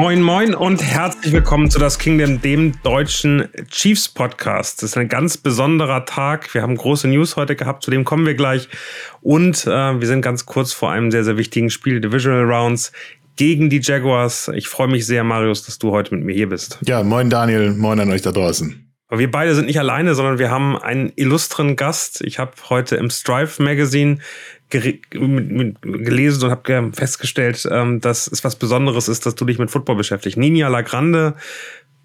Moin, moin und herzlich willkommen zu das Kingdom, dem deutschen Chiefs Podcast. Das ist ein ganz besonderer Tag. Wir haben große News heute gehabt, zu dem kommen wir gleich. Und äh, wir sind ganz kurz vor einem sehr, sehr wichtigen Spiel, Divisional Rounds gegen die Jaguars. Ich freue mich sehr, Marius, dass du heute mit mir hier bist. Ja, moin Daniel, moin an euch da draußen. Aber wir beide sind nicht alleine, sondern wir haben einen illustren Gast. Ich habe heute im Strive Magazine gelesen und habe festgestellt, ähm, dass es was Besonderes ist, dass du dich mit Football beschäftigst. Nina Lagrande,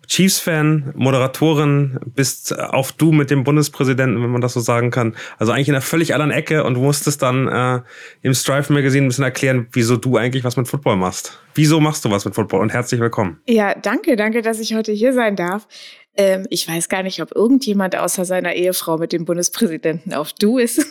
Chiefs-Fan, Moderatorin, bist auf du mit dem Bundespräsidenten, wenn man das so sagen kann. Also eigentlich in einer völlig anderen Ecke und musstest dann äh, im Strive Magazine ein bisschen erklären, wieso du eigentlich was mit Football machst. Wieso machst du was mit Football und herzlich willkommen. Ja, danke, danke, dass ich heute hier sein darf. Ähm, ich weiß gar nicht, ob irgendjemand außer seiner Ehefrau mit dem Bundespräsidenten auf du ist.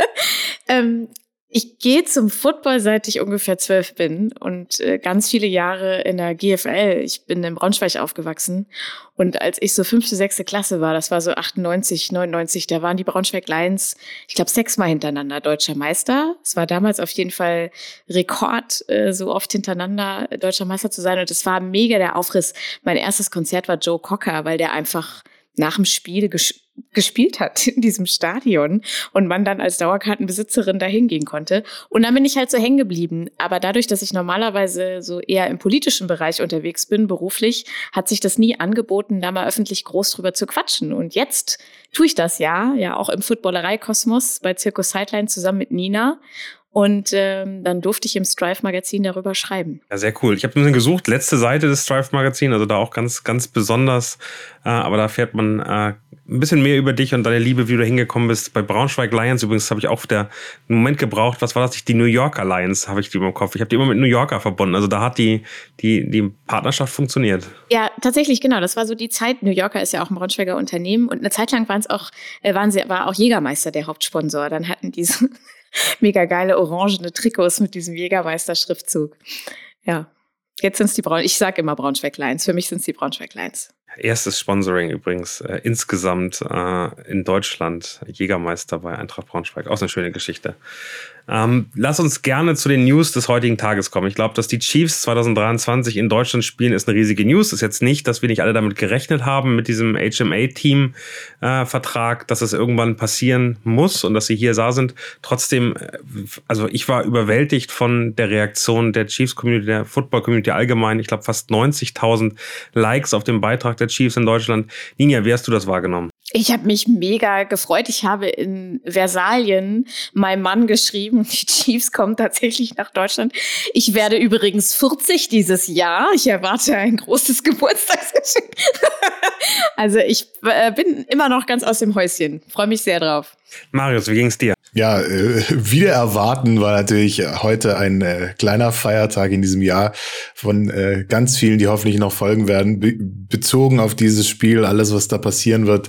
ähm, ich gehe zum Football, seit ich ungefähr zwölf bin und äh, ganz viele Jahre in der GFL. Ich bin in Braunschweig aufgewachsen und als ich so fünfte, sechste Klasse war, das war so 98, 99, da waren die Braunschweig Lions, ich glaube, sechsmal hintereinander deutscher Meister. Es war damals auf jeden Fall Rekord, äh, so oft hintereinander deutscher Meister zu sein und es war mega der Aufriss. Mein erstes Konzert war Joe Cocker, weil der einfach nach dem Spiel gespielt hat in diesem Stadion und man dann als Dauerkartenbesitzerin dahin gehen konnte. Und dann bin ich halt so hängen geblieben. Aber dadurch, dass ich normalerweise so eher im politischen Bereich unterwegs bin, beruflich, hat sich das nie angeboten, da mal öffentlich groß drüber zu quatschen. Und jetzt tue ich das ja, ja auch im Footballerei-Kosmos bei Circus Sideline zusammen mit Nina. Und ähm, dann durfte ich im Strive-Magazin darüber schreiben. Ja, sehr cool. Ich habe ein bisschen gesucht, letzte Seite des Strive-Magazins, also da auch ganz, ganz besonders. Äh, aber da fährt man äh, ein bisschen mehr über dich und deine Liebe, wie du hingekommen bist. Bei Braunschweig Lions übrigens habe ich auch der einen Moment gebraucht. Was war das? Die New Yorker Lions habe ich die immer im Kopf. Ich habe die immer mit New Yorker verbunden. Also da hat die, die, die Partnerschaft funktioniert. Ja, tatsächlich, genau. Das war so die Zeit. New Yorker ist ja auch ein Braunschweiger Unternehmen und eine Zeit lang waren auch, äh, waren sie, war auch Jägermeister der Hauptsponsor. Dann hatten diese mega geile orangene Trikots mit diesem Jägermeister-Schriftzug. Ja, jetzt sind es die Braun. Ich sage immer Braunschweig Lions. Für mich sind es die Braunschweig Lions. Erstes Sponsoring übrigens äh, insgesamt äh, in Deutschland. Jägermeister bei Eintracht Braunschweig. Auch eine schöne Geschichte. Ähm, lass uns gerne zu den News des heutigen Tages kommen. Ich glaube, dass die Chiefs 2023 in Deutschland spielen, ist eine riesige News. Ist jetzt nicht, dass wir nicht alle damit gerechnet haben, mit diesem HMA-Team-Vertrag, äh, dass es irgendwann passieren muss und dass sie hier da sind. Trotzdem, äh, also ich war überwältigt von der Reaktion der Chiefs-Community, der Football-Community allgemein. Ich glaube, fast 90.000 Likes auf dem Beitrag der Chiefs in Deutschland. Ninja, wie hast du das wahrgenommen? Ich habe mich mega gefreut. Ich habe in Versalien meinem Mann geschrieben, die Chiefs kommen tatsächlich nach Deutschland. Ich werde übrigens 40 dieses Jahr. Ich erwarte ein großes Geburtstagsgeschenk. also ich äh, bin immer noch ganz aus dem Häuschen. Freue mich sehr drauf. Marius, wie ging's dir? Ja, äh, wieder erwarten war natürlich heute ein äh, kleiner Feiertag in diesem Jahr von äh, ganz vielen, die hoffentlich noch folgen werden, be bezogen auf dieses Spiel, alles, was da passieren wird.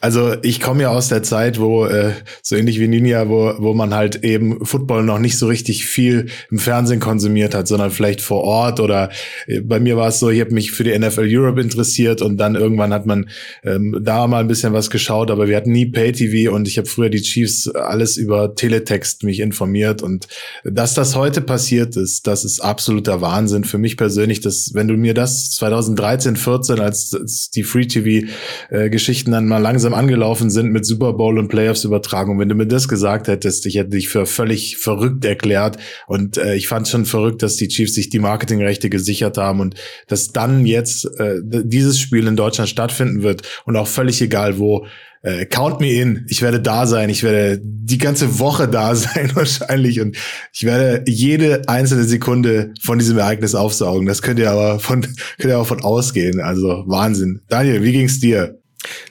Also ich komme ja aus der Zeit, wo äh, so ähnlich wie Ninja, wo, wo man halt eben Football noch nicht so richtig viel im Fernsehen konsumiert hat, sondern vielleicht vor Ort oder äh, bei mir war es so, ich habe mich für die NFL Europe interessiert und dann irgendwann hat man ähm, da mal ein bisschen was geschaut, aber wir hatten nie Pay-TV und ich habe früher die Chiefs alles über Teletext mich informiert und dass das heute passiert ist, das ist absoluter Wahnsinn für mich persönlich, dass wenn du mir das 2013, 14 als, als die Free-TV-Geschichten äh, dann mal langsam langsam angelaufen sind mit Super Bowl und Playoffs-Übertragung. Wenn du mir das gesagt hättest, ich hätte dich für völlig verrückt erklärt. Und äh, ich fand schon verrückt, dass die Chiefs sich die Marketingrechte gesichert haben und dass dann jetzt äh, dieses Spiel in Deutschland stattfinden wird und auch völlig egal wo. Äh, count me in. Ich werde da sein. Ich werde die ganze Woche da sein wahrscheinlich und ich werde jede einzelne Sekunde von diesem Ereignis aufsaugen. Das könnt ihr aber von könnt ihr auch von ausgehen. Also Wahnsinn. Daniel, wie ging's dir?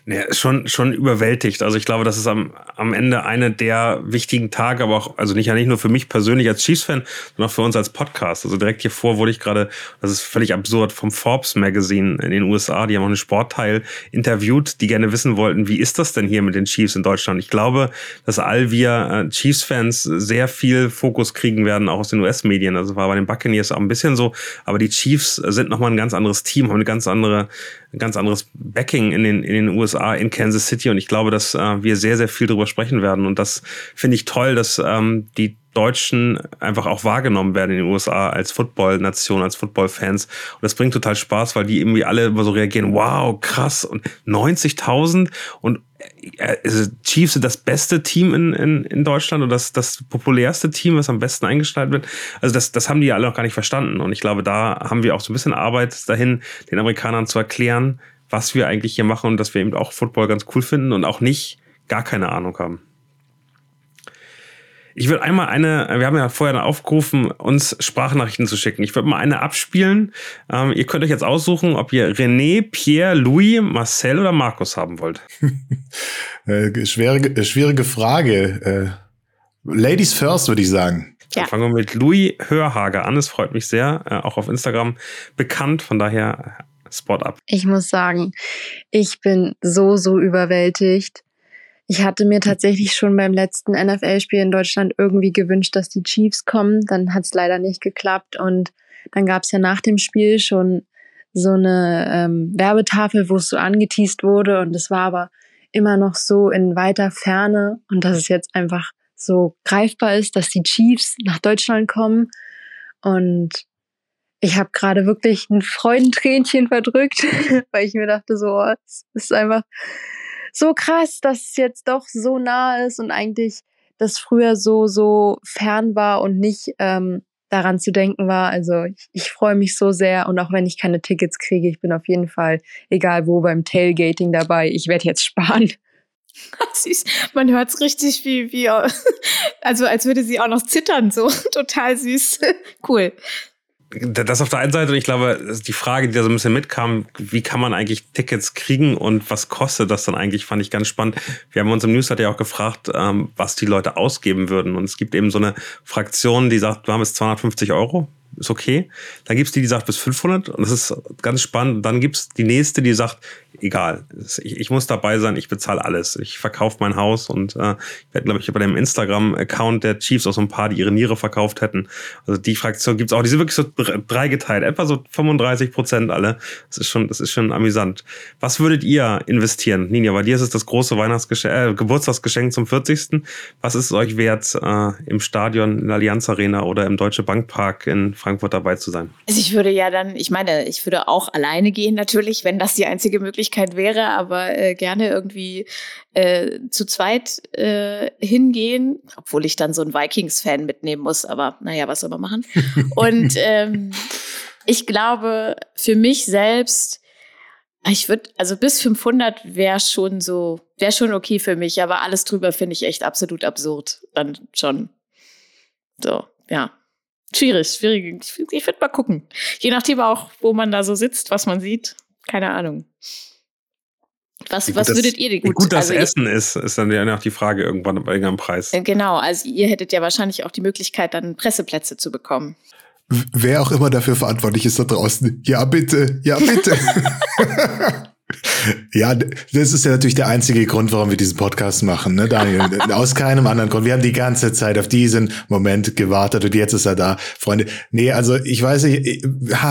Ja, schon, schon überwältigt. Also ich glaube, das ist am, am Ende eine der wichtigen Tage, aber auch, also nicht, nicht nur für mich persönlich als Chiefs-Fan, sondern auch für uns als Podcast. Also direkt hier vor wurde ich gerade, das ist völlig absurd, vom Forbes Magazine in den USA, die haben auch einen Sportteil interviewt, die gerne wissen wollten, wie ist das denn hier mit den Chiefs in Deutschland? Ich glaube, dass all wir äh, Chiefs-Fans sehr viel Fokus kriegen werden, auch aus den US-Medien. Also war bei den Buccaneers auch ein bisschen so, aber die Chiefs sind nochmal ein ganz anderes Team, haben eine ganz andere, ein ganz anderes Backing in den, in den USA USA in Kansas City und ich glaube, dass äh, wir sehr, sehr viel darüber sprechen werden und das finde ich toll, dass ähm, die Deutschen einfach auch wahrgenommen werden in den USA als Football-Nation, als Football-Fans. Und das bringt total Spaß, weil die irgendwie alle immer so reagieren, wow, krass, und 90.000 und äh, also Chiefs sind das beste Team in, in, in Deutschland und das, das populärste Team, was am besten eingestellt wird. Also das, das haben die alle noch gar nicht verstanden. Und ich glaube, da haben wir auch so ein bisschen Arbeit dahin, den Amerikanern zu erklären, was wir eigentlich hier machen und dass wir eben auch Football ganz cool finden und auch nicht gar keine Ahnung haben. Ich würde einmal eine, wir haben ja vorher aufgerufen, uns Sprachnachrichten zu schicken. Ich würde mal eine abspielen. Ähm, ihr könnt euch jetzt aussuchen, ob ihr René, Pierre, Louis, Marcel oder Markus haben wollt. äh, schwierige, schwierige Frage. Äh, Ladies first, würde ich sagen. Ja. Dann fangen wir mit Louis Hörhager an. Es freut mich sehr. Äh, auch auf Instagram bekannt. Von daher Spot ab. Ich muss sagen, ich bin so, so überwältigt. Ich hatte mir tatsächlich schon beim letzten NFL-Spiel in Deutschland irgendwie gewünscht, dass die Chiefs kommen. Dann hat es leider nicht geklappt. Und dann gab es ja nach dem Spiel schon so eine ähm, Werbetafel, wo es so angeteased wurde. Und es war aber immer noch so in weiter Ferne. Und dass es jetzt einfach so greifbar ist, dass die Chiefs nach Deutschland kommen. Und ich habe gerade wirklich ein Freudentränchen verdrückt, weil ich mir dachte, so, es ist einfach so krass, dass es jetzt doch so nah ist und eigentlich das früher so, so fern war und nicht ähm, daran zu denken war. Also ich, ich freue mich so sehr und auch wenn ich keine Tickets kriege, ich bin auf jeden Fall, egal wo, beim Tailgating dabei. Ich werde jetzt sparen. Süß. Man hört es richtig wie, wie, also als würde sie auch noch zittern, so total süß. cool das auf der einen Seite, und ich glaube, die Frage, die da so ein bisschen mitkam, wie kann man eigentlich Tickets kriegen und was kostet das dann eigentlich, fand ich ganz spannend. Wir haben uns im Newsletter ja auch gefragt, ähm, was die Leute ausgeben würden. Und es gibt eben so eine Fraktion, die sagt, wir haben jetzt 250 Euro ist okay. Dann gibt's die, die sagt bis 500 und das ist ganz spannend. Dann gibt's die nächste, die sagt, egal, ich, ich muss dabei sein, ich bezahle alles. Ich verkaufe mein Haus und äh, ich werde, glaube ich, bei dem Instagram-Account der Chiefs auch so ein paar, die ihre Niere verkauft hätten. Also die Fraktion gibt's auch, die sind wirklich so dreigeteilt, etwa so 35 Prozent alle. Das ist schon, das ist schon amüsant. Was würdet ihr investieren? Ninja, bei dir ist es das große Weihnachtsgeschenk, äh, Geburtstagsgeschenk zum 40. Was ist euch wert äh, im Stadion in der Allianz Arena oder im Deutsche Bankpark in Frankfurt dabei zu sein? Also ich würde ja dann, ich meine, ich würde auch alleine gehen natürlich, wenn das die einzige Möglichkeit Möglichkeit wäre, aber äh, gerne irgendwie äh, zu zweit äh, hingehen, obwohl ich dann so einen Vikings-Fan mitnehmen muss, aber naja, was soll man machen? Und ähm, ich glaube, für mich selbst, ich würde, also bis 500 wäre schon so, wäre schon okay für mich, aber alles drüber finde ich echt absolut absurd. Dann schon. So, ja. Schwierig, schwierig. Ich, ich würde mal gucken. Je nachdem auch, wo man da so sitzt, was man sieht. Keine Ahnung. Was, was würdet das, ihr denn gut? Wie gut das also Essen ist, ist dann ja auch die Frage irgendwann bei irgendeinem Preis. Äh, genau, also ihr hättet ja wahrscheinlich auch die Möglichkeit, dann Presseplätze zu bekommen. Wer auch immer dafür verantwortlich ist da draußen. Ja, bitte, ja, bitte. Ja, das ist ja natürlich der einzige Grund, warum wir diesen Podcast machen, ne, Daniel? Aus keinem anderen Grund. Wir haben die ganze Zeit auf diesen Moment gewartet und jetzt ist er da, Freunde. Nee, also ich weiß nicht,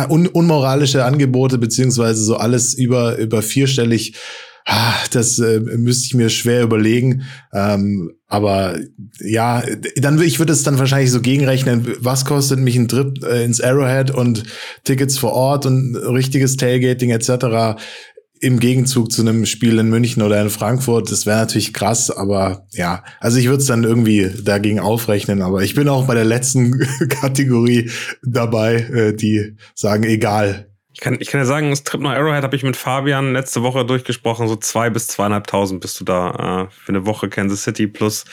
un unmoralische Angebote beziehungsweise so alles über, über vierstellig das äh, müsste ich mir schwer überlegen. Ähm, aber ja, dann ich würde es dann wahrscheinlich so gegenrechnen, was kostet mich ein Trip äh, ins Arrowhead und Tickets vor Ort und richtiges Tailgating etc. im Gegenzug zu einem Spiel in München oder in Frankfurt. Das wäre natürlich krass, aber ja, also ich würde es dann irgendwie dagegen aufrechnen. Aber ich bin auch bei der letzten Kategorie dabei, äh, die sagen, egal, ich kann, ich kann ja sagen, das Trip nach Arrowhead habe ich mit Fabian letzte Woche durchgesprochen. So zwei bis zweieinhalbtausend bist du da äh, für eine Woche Kansas City plus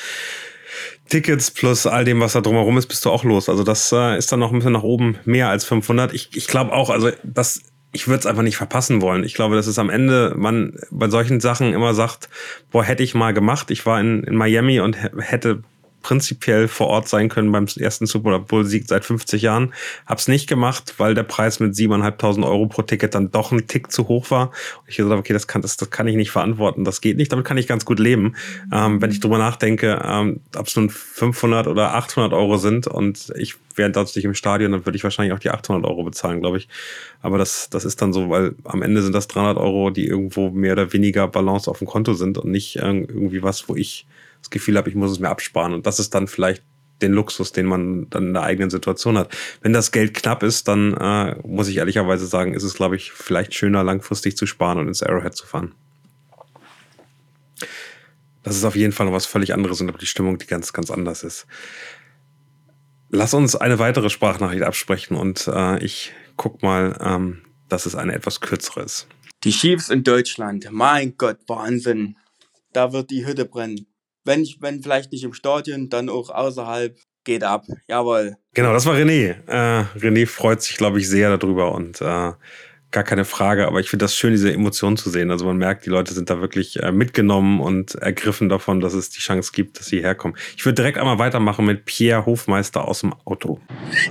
Tickets plus all dem, was da drumherum ist, bist du auch los. Also das äh, ist dann noch ein bisschen nach oben mehr als 500. Ich, ich glaube auch, also das, ich würde es einfach nicht verpassen wollen. Ich glaube, dass es am Ende man bei solchen Sachen immer sagt, boah, hätte ich mal gemacht. Ich war in, in Miami und hätte prinzipiell vor Ort sein können beim ersten Super Bowl-Sieg seit 50 Jahren. Hab's nicht gemacht, weil der Preis mit 7.500 Euro pro Ticket dann doch ein Tick zu hoch war. Und ich gesagt okay, das kann, das, das kann ich nicht verantworten. Das geht nicht. Damit kann ich ganz gut leben. Ähm, wenn ich drüber nachdenke, ähm, ob es nun 500 oder 800 Euro sind und ich wäre nicht im Stadion, dann würde ich wahrscheinlich auch die 800 Euro bezahlen, glaube ich. Aber das, das ist dann so, weil am Ende sind das 300 Euro, die irgendwo mehr oder weniger Balance auf dem Konto sind und nicht irgendwie was, wo ich das Gefühl habe, ich muss es mir absparen. Und das ist dann vielleicht den Luxus, den man dann in der eigenen Situation hat. Wenn das Geld knapp ist, dann äh, muss ich ehrlicherweise sagen, ist es, glaube ich, vielleicht schöner, langfristig zu sparen und ins Arrowhead zu fahren. Das ist auf jeden Fall noch was völlig anderes und die Stimmung, die ganz, ganz anders ist. Lass uns eine weitere Sprachnachricht absprechen und äh, ich guck mal, ähm, dass es eine etwas kürzere ist. Die Chiefs in Deutschland, mein Gott, Wahnsinn. Da wird die Hütte brennen. Wenn, ich, wenn vielleicht nicht im Stadion, dann auch außerhalb. Geht ab. Jawohl. Genau, das war René. Äh, René freut sich, glaube ich, sehr darüber und äh, gar keine Frage, aber ich finde das schön, diese Emotionen zu sehen. Also man merkt, die Leute sind da wirklich äh, mitgenommen und ergriffen davon, dass es die Chance gibt, dass sie herkommen. Ich würde direkt einmal weitermachen mit Pierre Hofmeister aus dem Auto.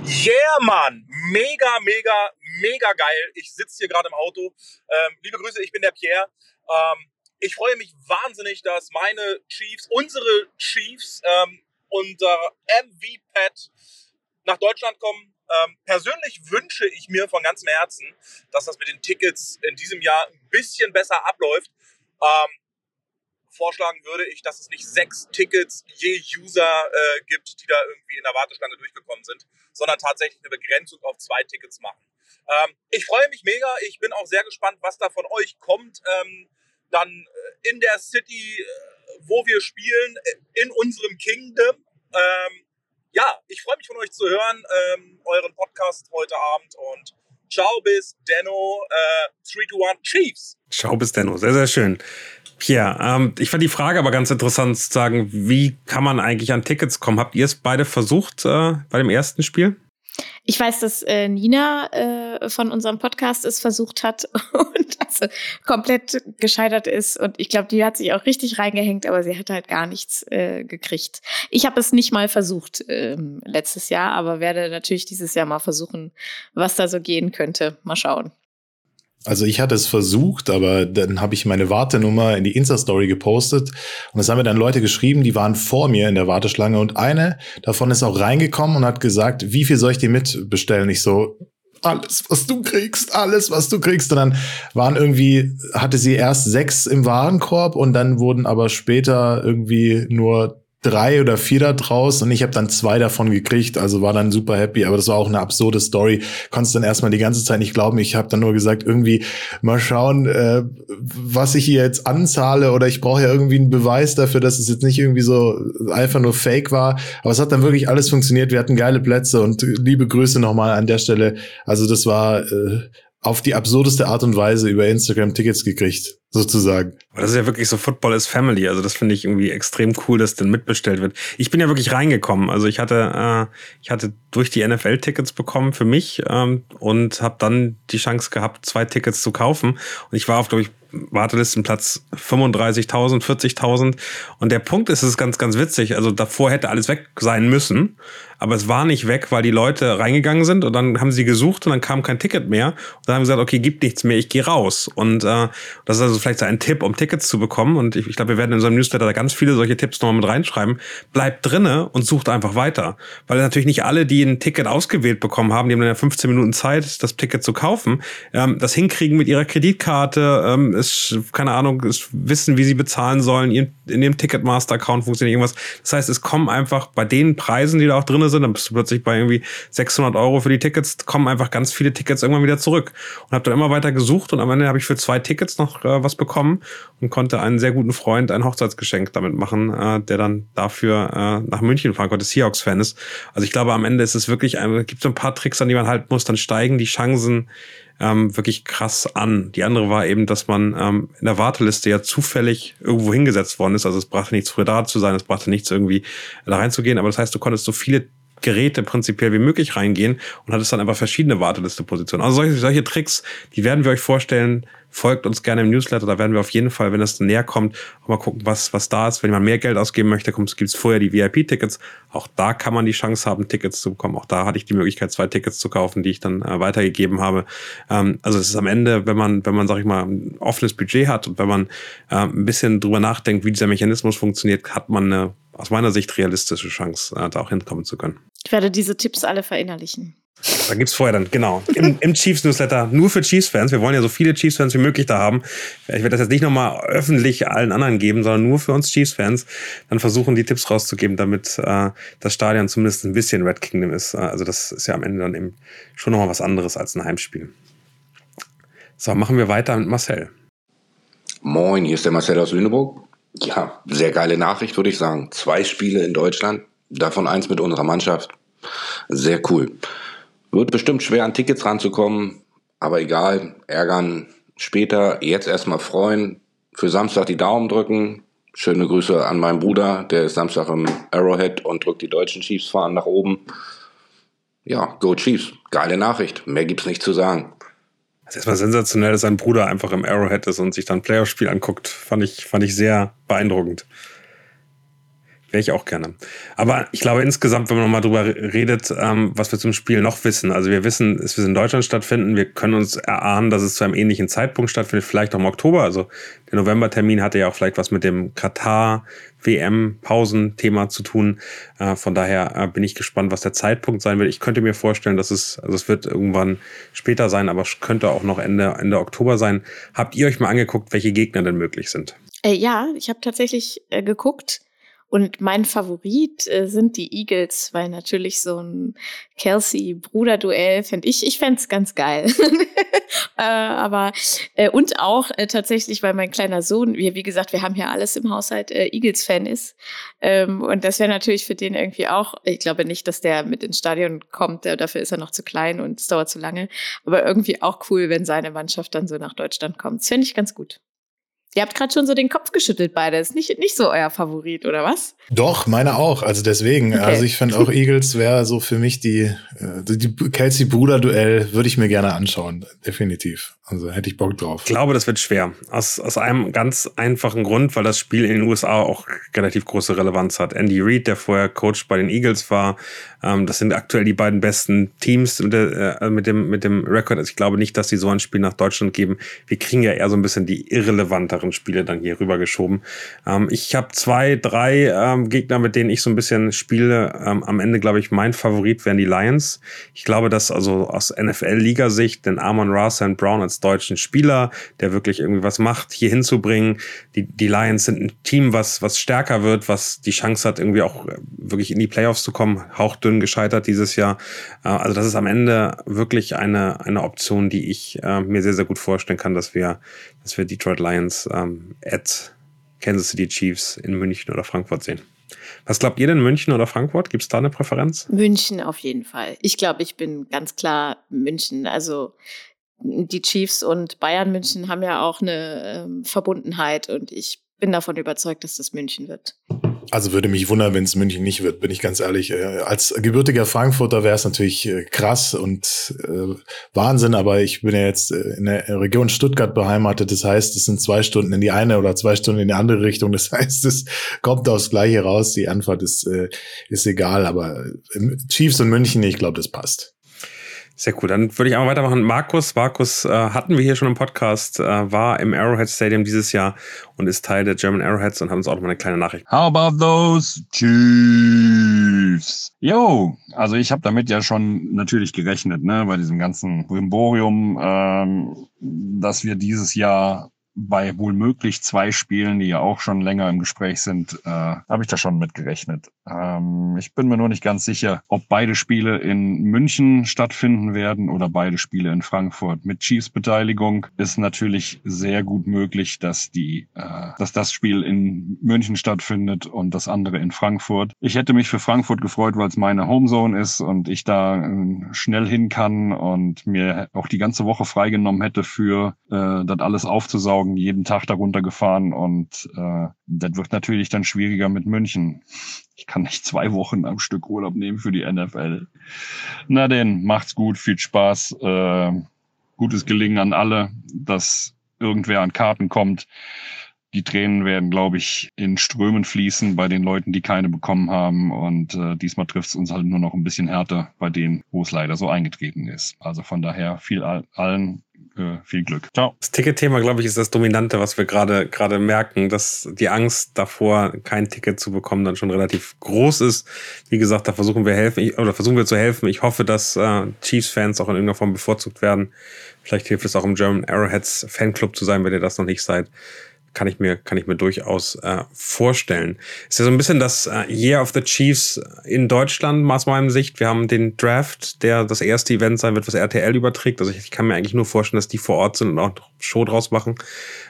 Yeah, Mann! Mega, mega, mega geil. Ich sitze hier gerade im Auto. Ähm, liebe Grüße, ich bin der Pierre. Ähm, ich freue mich wahnsinnig, dass meine Chiefs, unsere Chiefs, ähm, unser MV-Pad nach Deutschland kommen ähm, persönlich wünsche ich mir von ganzem Herzen, dass das mit den Tickets in diesem Jahr ein bisschen besser abläuft. Ähm, vorschlagen würde ich, dass es nicht sechs Tickets je User äh, gibt, die da irgendwie in der Warteschlange durchgekommen sind, sondern tatsächlich eine Begrenzung auf zwei Tickets machen. Ähm, ich freue mich mega. Ich bin auch sehr gespannt, was da von euch kommt. Ähm, dann äh, in der City, äh, wo wir spielen, äh, in unserem Kingdom. Ähm, ja, ich freue mich von euch zu hören, ähm, euren Podcast heute Abend und ciao bis Denno, äh, 3 to 1 Chiefs. Ciao bis Denno, sehr, sehr schön. Pierre, ähm, ich fand die Frage aber ganz interessant zu sagen, wie kann man eigentlich an Tickets kommen? Habt ihr es beide versucht äh, bei dem ersten Spiel? Ich weiß, dass äh, Nina äh, von unserem Podcast es versucht hat und also komplett gescheitert ist. Und ich glaube, die hat sich auch richtig reingehängt, aber sie hat halt gar nichts äh, gekriegt. Ich habe es nicht mal versucht ähm, letztes Jahr, aber werde natürlich dieses Jahr mal versuchen, was da so gehen könnte. Mal schauen. Also ich hatte es versucht, aber dann habe ich meine Wartenummer in die Insta-Story gepostet und das haben mir dann Leute geschrieben, die waren vor mir in der Warteschlange und eine davon ist auch reingekommen und hat gesagt, wie viel soll ich dir mitbestellen? Ich so, alles, was du kriegst, alles, was du kriegst. Und dann waren irgendwie, hatte sie erst sechs im Warenkorb und dann wurden aber später irgendwie nur drei oder vier da draus und ich habe dann zwei davon gekriegt, also war dann super happy, aber das war auch eine absurde Story. Konntest dann erstmal die ganze Zeit nicht glauben. Ich habe dann nur gesagt, irgendwie mal schauen, äh, was ich hier jetzt anzahle oder ich brauche ja irgendwie einen Beweis dafür, dass es jetzt nicht irgendwie so einfach nur Fake war. Aber es hat dann wirklich alles funktioniert. Wir hatten geile Plätze und liebe Grüße nochmal an der Stelle. Also das war äh, auf die absurdeste Art und Weise über Instagram Tickets gekriegt, sozusagen. Das ist ja wirklich so Football is Family. Also das finde ich irgendwie extrem cool, dass dann mitbestellt wird. Ich bin ja wirklich reingekommen. Also ich hatte, äh, ich hatte durch die NFL Tickets bekommen für mich ähm, und habe dann die Chance gehabt, zwei Tickets zu kaufen. Und ich war auf, glaube ich, Wartelistenplatz 35.000, 40.000. Und der Punkt ist, es ist ganz, ganz witzig. Also davor hätte alles weg sein müssen aber es war nicht weg, weil die Leute reingegangen sind und dann haben sie gesucht und dann kam kein Ticket mehr. Und dann haben sie gesagt, okay, gibt nichts mehr, ich gehe raus. Und äh, das ist also vielleicht so ein Tipp, um Tickets zu bekommen. Und ich, ich glaube, wir werden in unserem Newsletter da ganz viele solche Tipps nochmal mit reinschreiben. Bleibt drinne und sucht einfach weiter. Weil natürlich nicht alle, die ein Ticket ausgewählt bekommen haben, die haben dann ja 15 Minuten Zeit, das Ticket zu kaufen, ähm, das hinkriegen mit ihrer Kreditkarte, ähm, ist, keine Ahnung, ist wissen, wie sie bezahlen sollen, in dem Ticketmaster-Account funktioniert irgendwas. Das heißt, es kommen einfach bei den Preisen, die da auch drinne sind, dann bist du plötzlich bei irgendwie 600 Euro für die Tickets, kommen einfach ganz viele Tickets irgendwann wieder zurück. Und habe dann immer weiter gesucht und am Ende habe ich für zwei Tickets noch äh, was bekommen und konnte einen sehr guten Freund ein Hochzeitsgeschenk damit machen, äh, der dann dafür äh, nach München fahren konnte, Seahawks-Fan ist. Also ich glaube, am Ende ist es wirklich, gibt so ein paar Tricks, an die man halten muss, dann steigen die Chancen ähm, wirklich krass an. Die andere war eben, dass man ähm, in der Warteliste ja zufällig irgendwo hingesetzt worden ist. Also es brachte nichts früher da zu sein, es brachte nichts irgendwie da reinzugehen. Aber das heißt, du konntest so viele Geräte prinzipiell wie möglich reingehen und hattest dann einfach verschiedene Warteliste-Positionen. Also solche, solche Tricks, die werden wir euch vorstellen. Folgt uns gerne im Newsletter, da werden wir auf jeden Fall, wenn das näher kommt, mal gucken, was, was da ist. Wenn man mehr Geld ausgeben möchte, gibt es vorher die VIP-Tickets. Auch da kann man die Chance haben, Tickets zu bekommen. Auch da hatte ich die Möglichkeit, zwei Tickets zu kaufen, die ich dann äh, weitergegeben habe. Ähm, also es ist am Ende, wenn man, wenn man, sag ich mal, ein offenes Budget hat und wenn man äh, ein bisschen drüber nachdenkt, wie dieser Mechanismus funktioniert, hat man eine aus meiner Sicht realistische Chance, äh, da auch hinkommen zu können. Ich werde diese Tipps alle verinnerlichen. Da gibt es vorher dann, genau, im, im Chiefs-Newsletter nur für Chiefs-Fans. Wir wollen ja so viele Chiefs-Fans wie möglich da haben. Ich werde das jetzt nicht nochmal öffentlich allen anderen geben, sondern nur für uns Chiefs-Fans. Dann versuchen, die Tipps rauszugeben, damit äh, das Stadion zumindest ein bisschen Red Kingdom ist. Also das ist ja am Ende dann eben schon nochmal was anderes als ein Heimspiel. So, machen wir weiter mit Marcel. Moin, hier ist der Marcel aus Lüneburg. Ja, sehr geile Nachricht, würde ich sagen. Zwei Spiele in Deutschland, davon eins mit unserer Mannschaft. Sehr cool. Wird bestimmt schwer an Tickets ranzukommen, aber egal, ärgern später, jetzt erstmal freuen, für Samstag die Daumen drücken. Schöne Grüße an meinen Bruder, der ist Samstag im Arrowhead und drückt die deutschen Chiefs fahren nach oben. Ja, go Chiefs. Geile Nachricht. Mehr gibt's nicht zu sagen. Es ist erstmal sensationell, dass sein Bruder einfach im Arrowhead ist und sich dann Playoff-Spiel anguckt. Fand ich, fand ich sehr beeindruckend. Wäre ich auch gerne. Aber ich glaube insgesamt, wenn man nochmal drüber redet, ähm, was wir zum Spiel noch wissen. Also wir wissen, es wird in Deutschland stattfinden. Wir können uns erahnen, dass es zu einem ähnlichen Zeitpunkt stattfindet, vielleicht auch im Oktober. Also der Novembertermin hatte ja auch vielleicht was mit dem Katar WM-Pausenthema zu tun. Äh, von daher äh, bin ich gespannt, was der Zeitpunkt sein wird. Ich könnte mir vorstellen, dass es, also es wird irgendwann später sein, aber könnte auch noch Ende, Ende Oktober sein. Habt ihr euch mal angeguckt, welche Gegner denn möglich sind? Äh, ja, ich habe tatsächlich äh, geguckt. Und mein Favorit äh, sind die Eagles, weil natürlich so ein Kelsey-Bruder-Duell fände ich, ich fände es ganz geil. äh, aber, äh, und auch äh, tatsächlich, weil mein kleiner Sohn, wie, wie gesagt, wir haben ja alles im Haushalt, äh, Eagles-Fan ist. Ähm, und das wäre natürlich für den irgendwie auch, ich glaube nicht, dass der mit ins Stadion kommt, dafür ist er noch zu klein und es dauert zu lange. Aber irgendwie auch cool, wenn seine Mannschaft dann so nach Deutschland kommt. Das fände ich ganz gut. Ihr habt gerade schon so den Kopf geschüttelt beide. Ist nicht, nicht so euer Favorit, oder was? Doch, meine auch. Also deswegen. Okay. Also ich finde auch Eagles wäre so für mich die, äh, die Kelsey-Bruder-Duell würde ich mir gerne anschauen. Definitiv. Also hätte ich Bock drauf. Ich glaube, das wird schwer. Aus, aus einem ganz einfachen Grund, weil das Spiel in den USA auch relativ große Relevanz hat. Andy Reid, der vorher Coach bei den Eagles war, ähm, das sind aktuell die beiden besten Teams mit, äh, mit dem, mit dem Rekord. Also ich glaube nicht, dass sie so ein Spiel nach Deutschland geben. Wir kriegen ja eher so ein bisschen die irrelevanteren Spiele dann hier rüber geschoben. Ähm, ich habe zwei, drei ähm, Gegner, mit denen ich so ein bisschen spiele. Ähm, am Ende, glaube ich, mein Favorit wären die Lions. Ich glaube, dass also aus NFL-Liga-Sicht den Amon Ross and Brown als deutschen Spieler, der wirklich irgendwie was macht, hier hinzubringen. Die, die Lions sind ein Team, was, was stärker wird, was die Chance hat, irgendwie auch äh, wirklich in die Playoffs zu kommen. Hauchdünn gescheitert dieses Jahr. Äh, also das ist am Ende wirklich eine, eine Option, die ich äh, mir sehr, sehr gut vorstellen kann, dass wir, dass wir Detroit Lions ähm, at Kansas City Chiefs in München oder Frankfurt sehen. Was glaubt ihr denn, München oder Frankfurt? Gibt es da eine Präferenz? München auf jeden Fall. Ich glaube, ich bin ganz klar München. Also die Chiefs und Bayern München haben ja auch eine ähm, Verbundenheit und ich bin davon überzeugt, dass das München wird. Also würde mich wundern, wenn es München nicht wird, bin ich ganz ehrlich. Äh, als gebürtiger Frankfurter wäre es natürlich äh, krass und äh, Wahnsinn, aber ich bin ja jetzt äh, in der Region Stuttgart beheimatet. Das heißt, es sind zwei Stunden in die eine oder zwei Stunden in die andere Richtung. Das heißt, es kommt aufs Gleiche raus. Die Antwort ist, äh, ist egal, aber Chiefs und München, ich glaube, das passt. Sehr cool. Dann würde ich einmal weitermachen. Markus, Markus äh, hatten wir hier schon im Podcast, äh, war im Arrowhead Stadium dieses Jahr und ist Teil der German Arrowheads und hat uns auch noch mal eine kleine Nachricht. How about those Chiefs? Yo, also ich habe damit ja schon natürlich gerechnet, ne, bei diesem ganzen Brimborium, ähm, dass wir dieses Jahr bei wohl möglich zwei Spielen, die ja auch schon länger im Gespräch sind, äh, habe ich da schon mitgerechnet. Ähm, ich bin mir nur nicht ganz sicher, ob beide Spiele in München stattfinden werden oder beide Spiele in Frankfurt. Mit Chiefs Beteiligung ist natürlich sehr gut möglich, dass die, äh, dass das Spiel in München stattfindet und das andere in Frankfurt. Ich hätte mich für Frankfurt gefreut, weil es meine Homezone ist und ich da äh, schnell hin kann und mir auch die ganze Woche freigenommen hätte für äh, das alles aufzusaugen, jeden Tag darunter gefahren und äh, das wird natürlich dann schwieriger mit München. Ich kann nicht zwei Wochen am Stück Urlaub nehmen für die NFL. Na denn, macht's gut, viel Spaß, äh, gutes Gelingen an alle, dass irgendwer an Karten kommt. Die Tränen werden, glaube ich, in Strömen fließen bei den Leuten, die keine bekommen haben. Und äh, diesmal trifft es uns halt nur noch ein bisschen härter bei denen, wo es leider so eingetreten ist. Also von daher viel allen äh, viel Glück. Ciao. Das Ticket-Thema, glaube ich, ist das Dominante, was wir gerade gerade merken, dass die Angst davor, kein Ticket zu bekommen, dann schon relativ groß ist. Wie gesagt, da versuchen wir helfen oder versuchen wir zu helfen. Ich hoffe, dass äh, Chiefs-Fans auch in irgendeiner Form bevorzugt werden. Vielleicht hilft es auch im German Arrowheads Fanclub zu sein, wenn ihr das noch nicht seid kann ich mir, kann ich mir durchaus äh, vorstellen. Ist ja so ein bisschen das äh, Year of the Chiefs in Deutschland, aus meinem Sicht. Wir haben den Draft, der das erste Event sein wird, was RTL überträgt. Also ich, ich kann mir eigentlich nur vorstellen, dass die vor Ort sind und auch Show draus machen.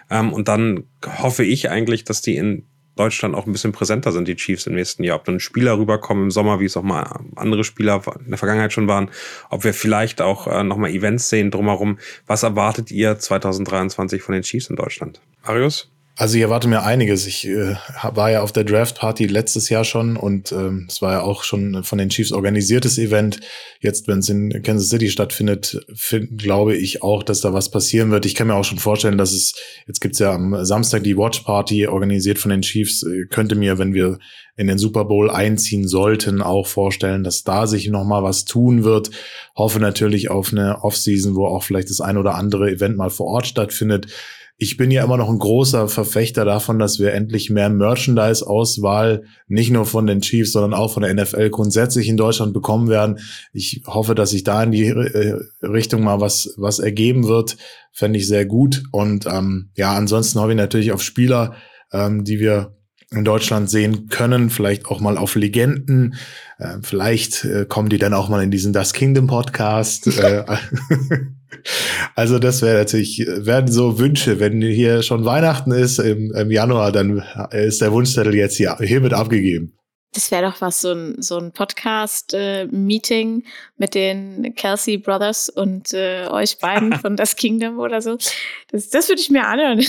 Ähm, und dann hoffe ich eigentlich, dass die in Deutschland auch ein bisschen präsenter sind, die Chiefs im nächsten Jahr. Ob dann Spieler rüberkommen im Sommer, wie es auch mal andere Spieler in der Vergangenheit schon waren. Ob wir vielleicht auch äh, nochmal Events sehen drumherum. Was erwartet ihr 2023 von den Chiefs in Deutschland? Marius? Also ich erwarte mir einiges. Ich äh, war ja auf der Draft Party letztes Jahr schon und ähm, es war ja auch schon von den Chiefs organisiertes Event. Jetzt, wenn es in Kansas City stattfindet, find, glaube ich auch, dass da was passieren wird. Ich kann mir auch schon vorstellen, dass es, jetzt gibt's ja am Samstag die Watch Party organisiert von den Chiefs. Äh, könnte mir, wenn wir in den Super Bowl einziehen sollten, auch vorstellen, dass da sich nochmal was tun wird. Hoffe natürlich auf eine Offseason, wo auch vielleicht das ein oder andere Event mal vor Ort stattfindet ich bin ja immer noch ein großer Verfechter davon, dass wir endlich mehr Merchandise-Auswahl nicht nur von den Chiefs, sondern auch von der NFL grundsätzlich in Deutschland bekommen werden. Ich hoffe, dass sich da in die äh, Richtung mal was, was ergeben wird. Fände ich sehr gut. Und ähm, ja, ansonsten hoffe ich natürlich auf Spieler, ähm, die wir in Deutschland sehen können, vielleicht auch mal auf Legenden. Äh, vielleicht äh, kommen die dann auch mal in diesen Das Kingdom Podcast. äh, Also das wäre natürlich, werden so Wünsche, wenn hier schon Weihnachten ist im, im Januar, dann ist der Wunschzettel jetzt hier hiermit abgegeben. Das wäre doch was, so ein, so ein Podcast-Meeting äh, mit den Kelsey Brothers und äh, euch beiden von Das Kingdom oder so. Das, das würde ich mir anhören.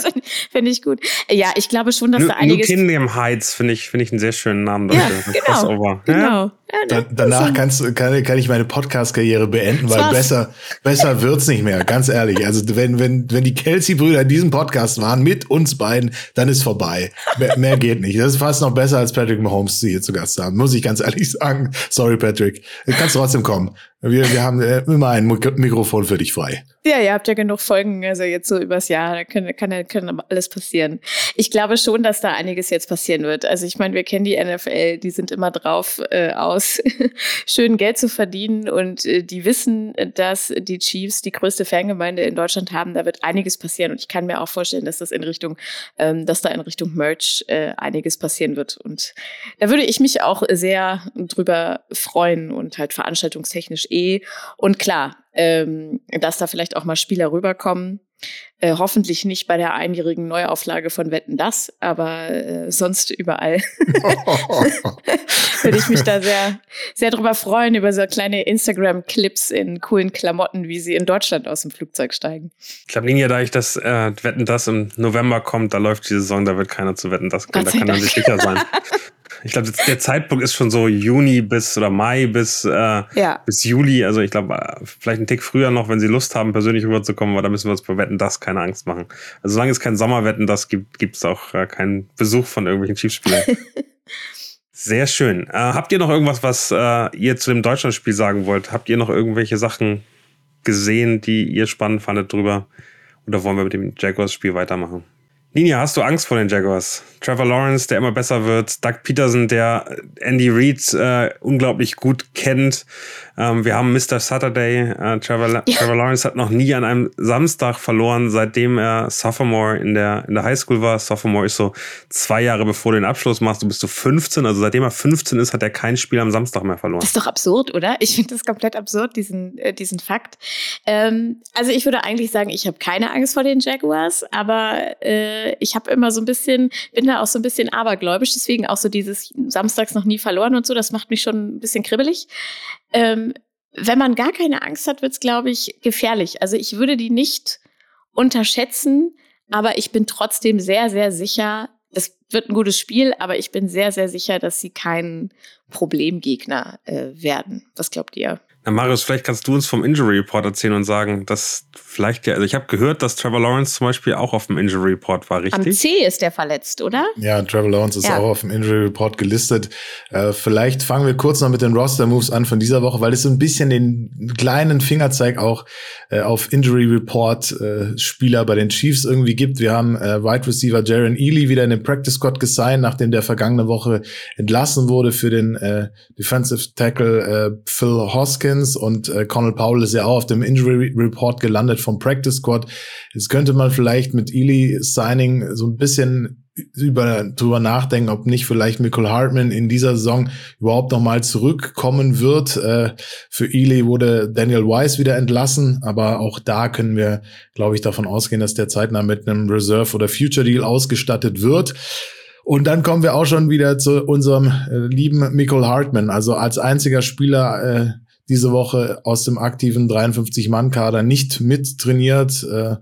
finde ich gut. Ja, ich glaube schon, dass New, da einiges... New Kingdom Heights finde ich, finde ich einen sehr schönen Namen dafür. Ja, genau, Crossover. genau. Ja, da, danach kannst, kann, kann ich meine Podcast-Karriere beenden, weil besser, besser wird's nicht mehr, ganz ehrlich. Also wenn, wenn, wenn die Kelsey-Brüder in diesem Podcast waren, mit uns beiden, dann ist vorbei. Mehr, mehr geht nicht. Das ist fast noch besser, als Patrick Mahomes hier zu Gast haben, muss ich ganz ehrlich sagen. Sorry, Patrick. Du kannst trotzdem kommen. Wir, wir haben äh, immer ein Mikrofon für dich frei. Ja, ihr habt ja genug Folgen, also jetzt so übers Jahr, da kann, kann, kann alles passieren. Ich glaube schon, dass da einiges jetzt passieren wird. Also ich meine, wir kennen die NFL, die sind immer drauf äh, aus, schön Geld zu verdienen und äh, die wissen, dass die Chiefs die größte Fangemeinde in Deutschland haben. Da wird einiges passieren und ich kann mir auch vorstellen, dass das in Richtung, ähm, dass da in Richtung Merch äh, einiges passieren wird. Und da würde ich mich auch sehr drüber freuen und halt veranstaltungstechnisch eh. Und klar, ähm, dass da vielleicht auch mal Spieler rüberkommen. Äh, hoffentlich nicht bei der einjährigen Neuauflage von Wetten das, aber äh, sonst überall würde ich mich da sehr, sehr drüber freuen, über so kleine Instagram-Clips in coolen Klamotten, wie sie in Deutschland aus dem Flugzeug steigen. Ich glaube, Linie, da ich das äh, Wetten das im November kommt, da läuft die Saison, da wird keiner zu Wetten das kommen, da kann man sich sicher sein. Ich glaube, der Zeitpunkt ist schon so Juni bis oder Mai bis, äh, ja. bis Juli. Also ich glaube, äh, vielleicht einen Tick früher noch, wenn sie Lust haben, persönlich rüberzukommen, aber da müssen wir uns bei Wetten das keine Angst machen. Also solange es kein Sommerwetten das gibt, gibt es auch äh, keinen Besuch von irgendwelchen Chiefspielern. Sehr schön. Äh, habt ihr noch irgendwas, was äh, ihr zu dem Deutschlandspiel sagen wollt? Habt ihr noch irgendwelche Sachen gesehen, die ihr spannend fandet drüber? Oder wollen wir mit dem Jaguars-Spiel weitermachen? Ninja, hast du Angst vor den Jaguars? Trevor Lawrence, der immer besser wird, Doug Peterson, der Andy Reid äh, unglaublich gut kennt. Ähm, wir haben Mr. Saturday. Äh, Trevor, ja. Trevor Lawrence hat noch nie an einem Samstag verloren, seitdem er Sophomore in der, in der Highschool war. Sophomore ist so zwei Jahre bevor du den Abschluss machst. Du bist so 15. Also seitdem er 15 ist, hat er kein Spiel am Samstag mehr verloren. Das ist doch absurd, oder? Ich finde das komplett absurd, diesen, äh, diesen Fakt. Ähm, also ich würde eigentlich sagen, ich habe keine Angst vor den Jaguars, aber äh, ich habe immer so ein bisschen, bin da auch so ein bisschen abergläubisch, deswegen auch so dieses Samstags noch nie verloren und so, das macht mich schon ein bisschen kribbelig. Ähm, wenn man gar keine Angst hat, wird es, glaube ich, gefährlich. Also ich würde die nicht unterschätzen, aber ich bin trotzdem sehr, sehr sicher, es wird ein gutes Spiel, aber ich bin sehr, sehr sicher, dass sie kein Problemgegner äh, werden. Was glaubt ihr? Na, Marius, vielleicht kannst du uns vom Injury Report erzählen und sagen, dass vielleicht ja, also ich habe gehört, dass Trevor Lawrence zum Beispiel auch auf dem Injury Report war, richtig? Am C ist der verletzt, oder? Ja, Trevor Lawrence ist ja. auch auf dem Injury Report gelistet. Äh, vielleicht fangen wir kurz noch mit den Roster-Moves an von dieser Woche, weil es so ein bisschen den kleinen Fingerzeig auch äh, auf Injury Report äh, Spieler bei den Chiefs irgendwie gibt. Wir haben äh, Wide Receiver Jaron Ely wieder in den Practice Squad gesigned, nachdem der vergangene Woche entlassen wurde für den äh, Defensive Tackle äh, Phil Hoskins Hopkins und äh, Connell Powell ist ja auch auf dem Injury Report gelandet vom Practice Squad. Jetzt könnte man vielleicht mit Ely Signing so ein bisschen über, drüber nachdenken, ob nicht vielleicht Michael Hartman in dieser Saison überhaupt noch mal zurückkommen wird. Äh, für Ely wurde Daniel Weiss wieder entlassen, aber auch da können wir, glaube ich, davon ausgehen, dass der zeitnah mit einem Reserve oder Future Deal ausgestattet wird. Und dann kommen wir auch schon wieder zu unserem äh, lieben Michael Hartman, also als einziger Spieler äh, diese Woche aus dem aktiven 53-Mann-Kader nicht mittrainiert, äh,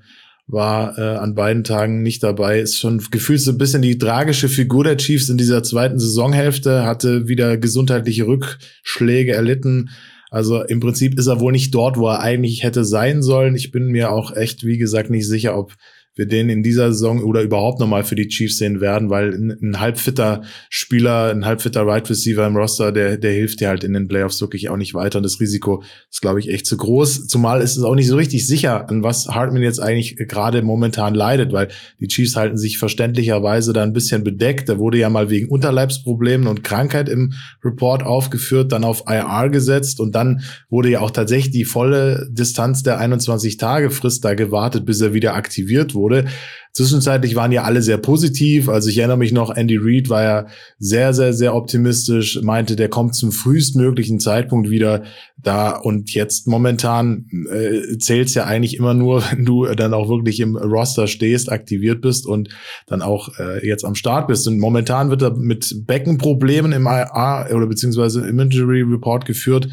war äh, an beiden Tagen nicht dabei. Ist schon gefühlt so ein bisschen die tragische Figur der Chiefs in dieser zweiten Saisonhälfte, hatte wieder gesundheitliche Rückschläge erlitten. Also im Prinzip ist er wohl nicht dort, wo er eigentlich hätte sein sollen. Ich bin mir auch echt, wie gesagt, nicht sicher, ob wir den in dieser Saison oder überhaupt nochmal für die Chiefs sehen werden, weil ein, ein halbfitter Spieler, ein halbfitter Right Receiver im Roster, der, der hilft dir halt in den Playoffs wirklich auch nicht weiter und das Risiko ist, glaube ich, echt zu groß. Zumal ist es auch nicht so richtig sicher, an was Hartman jetzt eigentlich gerade momentan leidet, weil die Chiefs halten sich verständlicherweise da ein bisschen bedeckt. Da wurde ja mal wegen Unterleibsproblemen und Krankheit im Report aufgeführt, dann auf IR gesetzt und dann wurde ja auch tatsächlich die volle Distanz der 21 Tage Frist da gewartet, bis er wieder aktiviert wurde wurde. Zwischenzeitlich waren ja alle sehr positiv. Also ich erinnere mich noch, Andy Reid war ja sehr, sehr, sehr optimistisch, meinte, der kommt zum frühestmöglichen Zeitpunkt wieder da. Und jetzt momentan äh, zählt ja eigentlich immer nur, wenn du dann auch wirklich im Roster stehst, aktiviert bist und dann auch äh, jetzt am Start bist. Und momentan wird er mit Beckenproblemen im IA oder beziehungsweise im Injury Report geführt.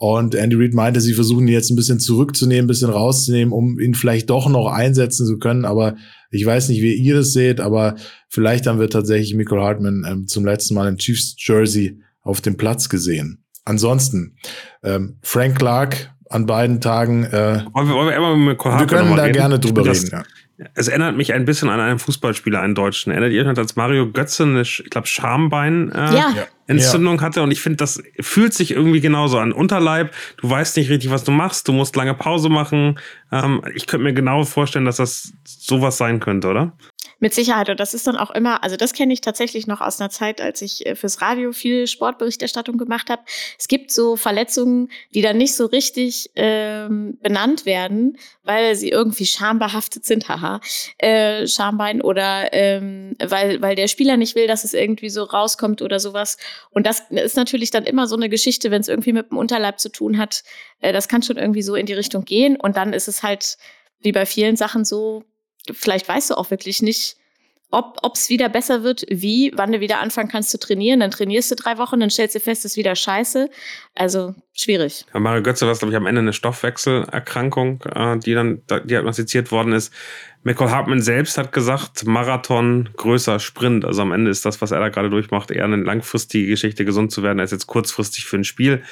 Und Andy Reid meinte, sie versuchen ihn jetzt ein bisschen zurückzunehmen, ein bisschen rauszunehmen, um ihn vielleicht doch noch einsetzen zu können. Aber ich weiß nicht, wie ihr das seht, aber vielleicht haben wir tatsächlich Michael Hartman ähm, zum letzten Mal im Chiefs Jersey auf dem Platz gesehen. Ansonsten, ähm, Frank Clark an beiden Tagen. Äh, wollen wir, wollen wir, mit wir können da reden? gerne drüber reden. Ja. Es erinnert mich ein bisschen an einen Fußballspieler, einen Deutschen. Erinnert ihr euch, als Mario Götze eine, ich glaube, Schambein-Entzündung äh, ja. Hatte? Und ich finde, das fühlt sich irgendwie genauso an. Unterleib, du weißt nicht richtig, was du machst, du musst lange Pause machen. Ähm, ich könnte mir genau vorstellen, dass das sowas sein könnte, oder? Mit Sicherheit. Und das ist dann auch immer, also das kenne ich tatsächlich noch aus einer Zeit, als ich äh, fürs Radio viel Sportberichterstattung gemacht habe. Es gibt so Verletzungen, die dann nicht so richtig ähm, benannt werden, weil sie irgendwie schambehaftet sind, haha, äh, Schambein oder ähm, weil, weil der Spieler nicht will, dass es irgendwie so rauskommt oder sowas. Und das ist natürlich dann immer so eine Geschichte, wenn es irgendwie mit dem Unterleib zu tun hat. Äh, das kann schon irgendwie so in die Richtung gehen. Und dann ist es halt wie bei vielen Sachen so, vielleicht weißt du auch wirklich nicht, ob es wieder besser wird, wie, wann du wieder anfangen kannst zu trainieren. Dann trainierst du drei Wochen, dann stellst du fest, es ist wieder scheiße. Also schwierig. Ja, Mario Götze war, glaube ich, am Ende eine Stoffwechselerkrankung, äh, die dann diagnostiziert worden ist. Michael Hartmann selbst hat gesagt, Marathon größer Sprint. Also am Ende ist das, was er da gerade durchmacht, eher eine langfristige Geschichte, gesund zu werden, als jetzt kurzfristig für ein Spiel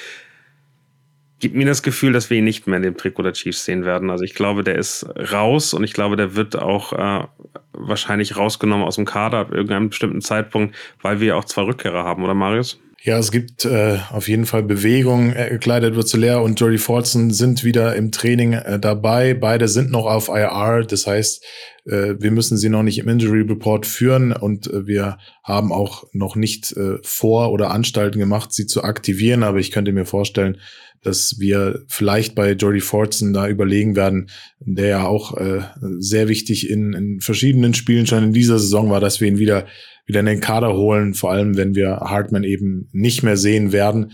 gibt mir das Gefühl, dass wir ihn nicht mehr in dem Trikot der Chiefs sehen werden. Also ich glaube, der ist raus und ich glaube, der wird auch äh, wahrscheinlich rausgenommen aus dem Kader ab irgendeinem bestimmten Zeitpunkt, weil wir auch zwei Rückkehrer haben, oder Marius? Ja, es gibt äh, auf jeden Fall Bewegung. Äh, Clyde Edwards-Helaire und Jody Fortson sind wieder im Training äh, dabei. Beide sind noch auf IR. Das heißt, äh, wir müssen sie noch nicht im Injury Report führen und äh, wir haben auch noch nicht äh, vor oder Anstalten gemacht, sie zu aktivieren. Aber ich könnte mir vorstellen, dass wir vielleicht bei Jordy Fortson da überlegen werden, der ja auch äh, sehr wichtig in, in verschiedenen Spielen schon in dieser Saison war, dass wir ihn wieder wieder in den Kader holen, vor allem wenn wir Hartman eben nicht mehr sehen werden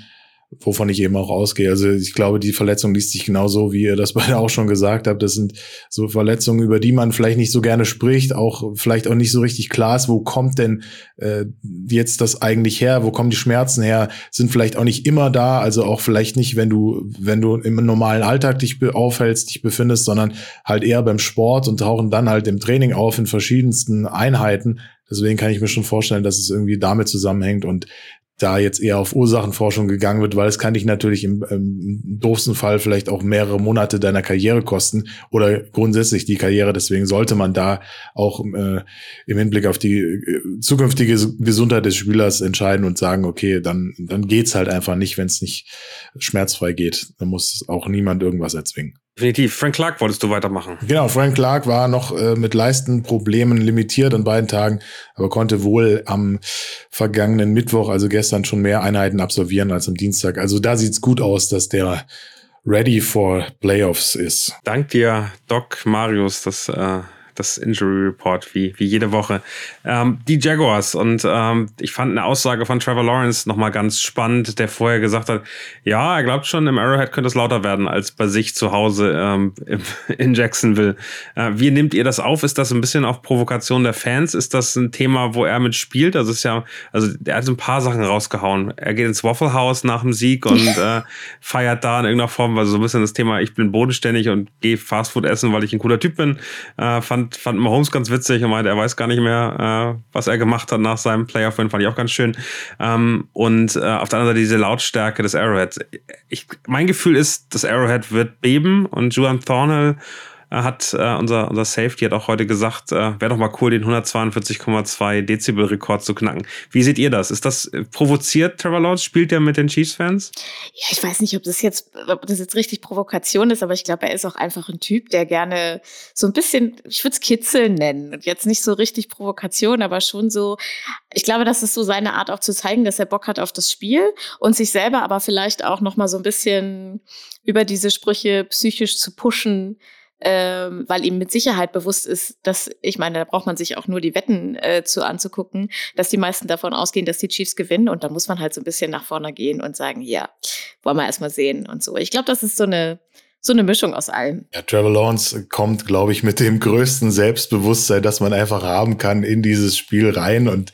wovon ich eben auch ausgehe. Also ich glaube, die Verletzung liest sich genauso, wie ihr das beide auch schon gesagt habt. Das sind so Verletzungen, über die man vielleicht nicht so gerne spricht, auch vielleicht auch nicht so richtig klar ist, wo kommt denn äh, jetzt das eigentlich her, wo kommen die Schmerzen her, sind vielleicht auch nicht immer da, also auch vielleicht nicht, wenn du, wenn du im normalen Alltag dich aufhältst, dich befindest, sondern halt eher beim Sport und tauchen dann halt im Training auf in verschiedensten Einheiten. Deswegen kann ich mir schon vorstellen, dass es irgendwie damit zusammenhängt und da jetzt eher auf Ursachenforschung gegangen wird, weil es kann dich natürlich im, im doofsten Fall vielleicht auch mehrere Monate deiner Karriere kosten oder grundsätzlich die Karriere. Deswegen sollte man da auch äh, im Hinblick auf die äh, zukünftige Gesundheit des Spielers entscheiden und sagen, okay, dann, dann geht's halt einfach nicht, wenn es nicht schmerzfrei geht. Dann muss auch niemand irgendwas erzwingen. Definitiv. Frank Clark wolltest du weitermachen. Genau, Frank Clark war noch äh, mit Leistenproblemen limitiert an beiden Tagen, aber konnte wohl am vergangenen Mittwoch, also gestern, schon mehr Einheiten absolvieren als am Dienstag. Also da sieht's gut aus, dass der ready for Playoffs ist. Dank dir, Doc Marius, das äh, das Injury Report, wie, wie jede Woche. Ähm, die Jaguars und ähm, ich fand eine Aussage von Trevor Lawrence nochmal ganz spannend, der vorher gesagt hat, ja, er glaubt schon, im Arrowhead könnte es lauter werden als bei sich zu Hause ähm, in Jacksonville. Äh, wie nehmt ihr das auf? Ist das ein bisschen auf Provokation der Fans? Ist das ein Thema, wo er mitspielt? Also ist ja, also er hat so ein paar Sachen rausgehauen. Er geht ins Waffle House nach dem Sieg und äh, feiert da in irgendeiner Form, also so ein bisschen das Thema, ich bin bodenständig und gehe Fastfood essen, weil ich ein cooler Typ bin. Äh, fand fand, fand Mahomes ganz witzig und meinte, er weiß gar nicht mehr, äh, was er gemacht hat nach seinem Playoff-Win, fand ich auch ganz schön. Ähm, und äh, auf der anderen Seite diese Lautstärke des Arrowhead. Ich, mein Gefühl ist, das Arrowhead wird beben und Juan Thornhill hat äh, unser, unser Safety hat auch heute gesagt, äh, wäre doch mal cool, den 142,2 Dezibel-Rekord zu knacken. Wie seht ihr das? Ist das äh, provoziert, Trevor Lawrence? Spielt der mit den Chiefs-Fans? Ja, ich weiß nicht, ob das jetzt, ob das jetzt richtig Provokation ist, aber ich glaube, er ist auch einfach ein Typ, der gerne so ein bisschen, ich würde es Kitzeln nennen. Und jetzt nicht so richtig Provokation, aber schon so, ich glaube, das ist so seine Art auch zu zeigen, dass er Bock hat auf das Spiel und sich selber aber vielleicht auch noch mal so ein bisschen über diese Sprüche psychisch zu pushen, ähm, weil ihm mit Sicherheit bewusst ist, dass, ich meine, da braucht man sich auch nur die Wetten äh, zu anzugucken, dass die meisten davon ausgehen, dass die Chiefs gewinnen und da muss man halt so ein bisschen nach vorne gehen und sagen, ja, wollen wir erstmal sehen und so. Ich glaube, das ist so eine, so eine Mischung aus allem. Ja, Trevor Lawrence kommt, glaube ich, mit dem größten Selbstbewusstsein, das man einfach haben kann, in dieses Spiel rein. Und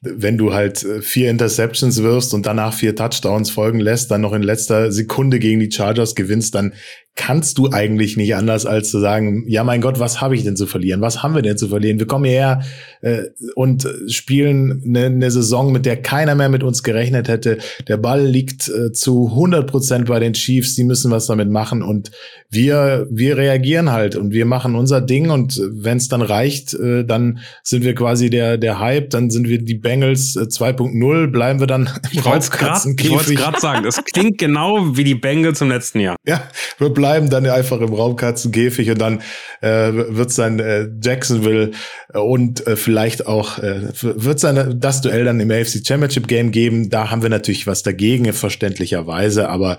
wenn du halt äh, vier Interceptions wirst und danach vier Touchdowns folgen lässt, dann noch in letzter Sekunde gegen die Chargers gewinnst, dann kannst du eigentlich nicht anders als zu sagen, ja mein Gott, was habe ich denn zu verlieren? Was haben wir denn zu verlieren? Wir kommen hierher äh, und spielen eine, eine Saison, mit der keiner mehr mit uns gerechnet hätte. Der Ball liegt äh, zu 100 Prozent bei den Chiefs, die müssen was damit machen und wir, wir reagieren halt und wir machen unser Ding und wenn es dann reicht, äh, dann sind wir quasi der, der Hype, dann sind wir die Bengals äh, 2.0, bleiben wir dann im Ich wollte es gerade sagen, das klingt genau wie die Bengals im letzten Jahr. Ja, wir bleiben bleiben dann einfach im Raumkatzenkäfig und dann äh, wird dann äh, Jacksonville äh, und äh, vielleicht auch äh, wird dann das Duell dann im AFC Championship Game geben. Da haben wir natürlich was dagegen, verständlicherweise, aber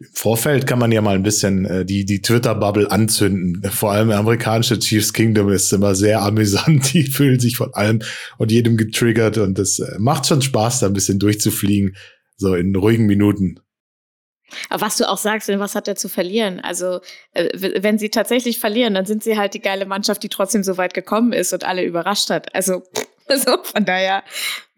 im Vorfeld kann man ja mal ein bisschen äh, die die Twitter Bubble anzünden. Vor allem amerikanische Chiefs Kingdom ist immer sehr amüsant. Die fühlen sich von allem und jedem getriggert und das äh, macht schon Spaß, da ein bisschen durchzufliegen, so in ruhigen Minuten. Aber was du auch sagst, was hat er zu verlieren? Also, äh, wenn sie tatsächlich verlieren, dann sind sie halt die geile Mannschaft, die trotzdem so weit gekommen ist und alle überrascht hat. Also, also von daher,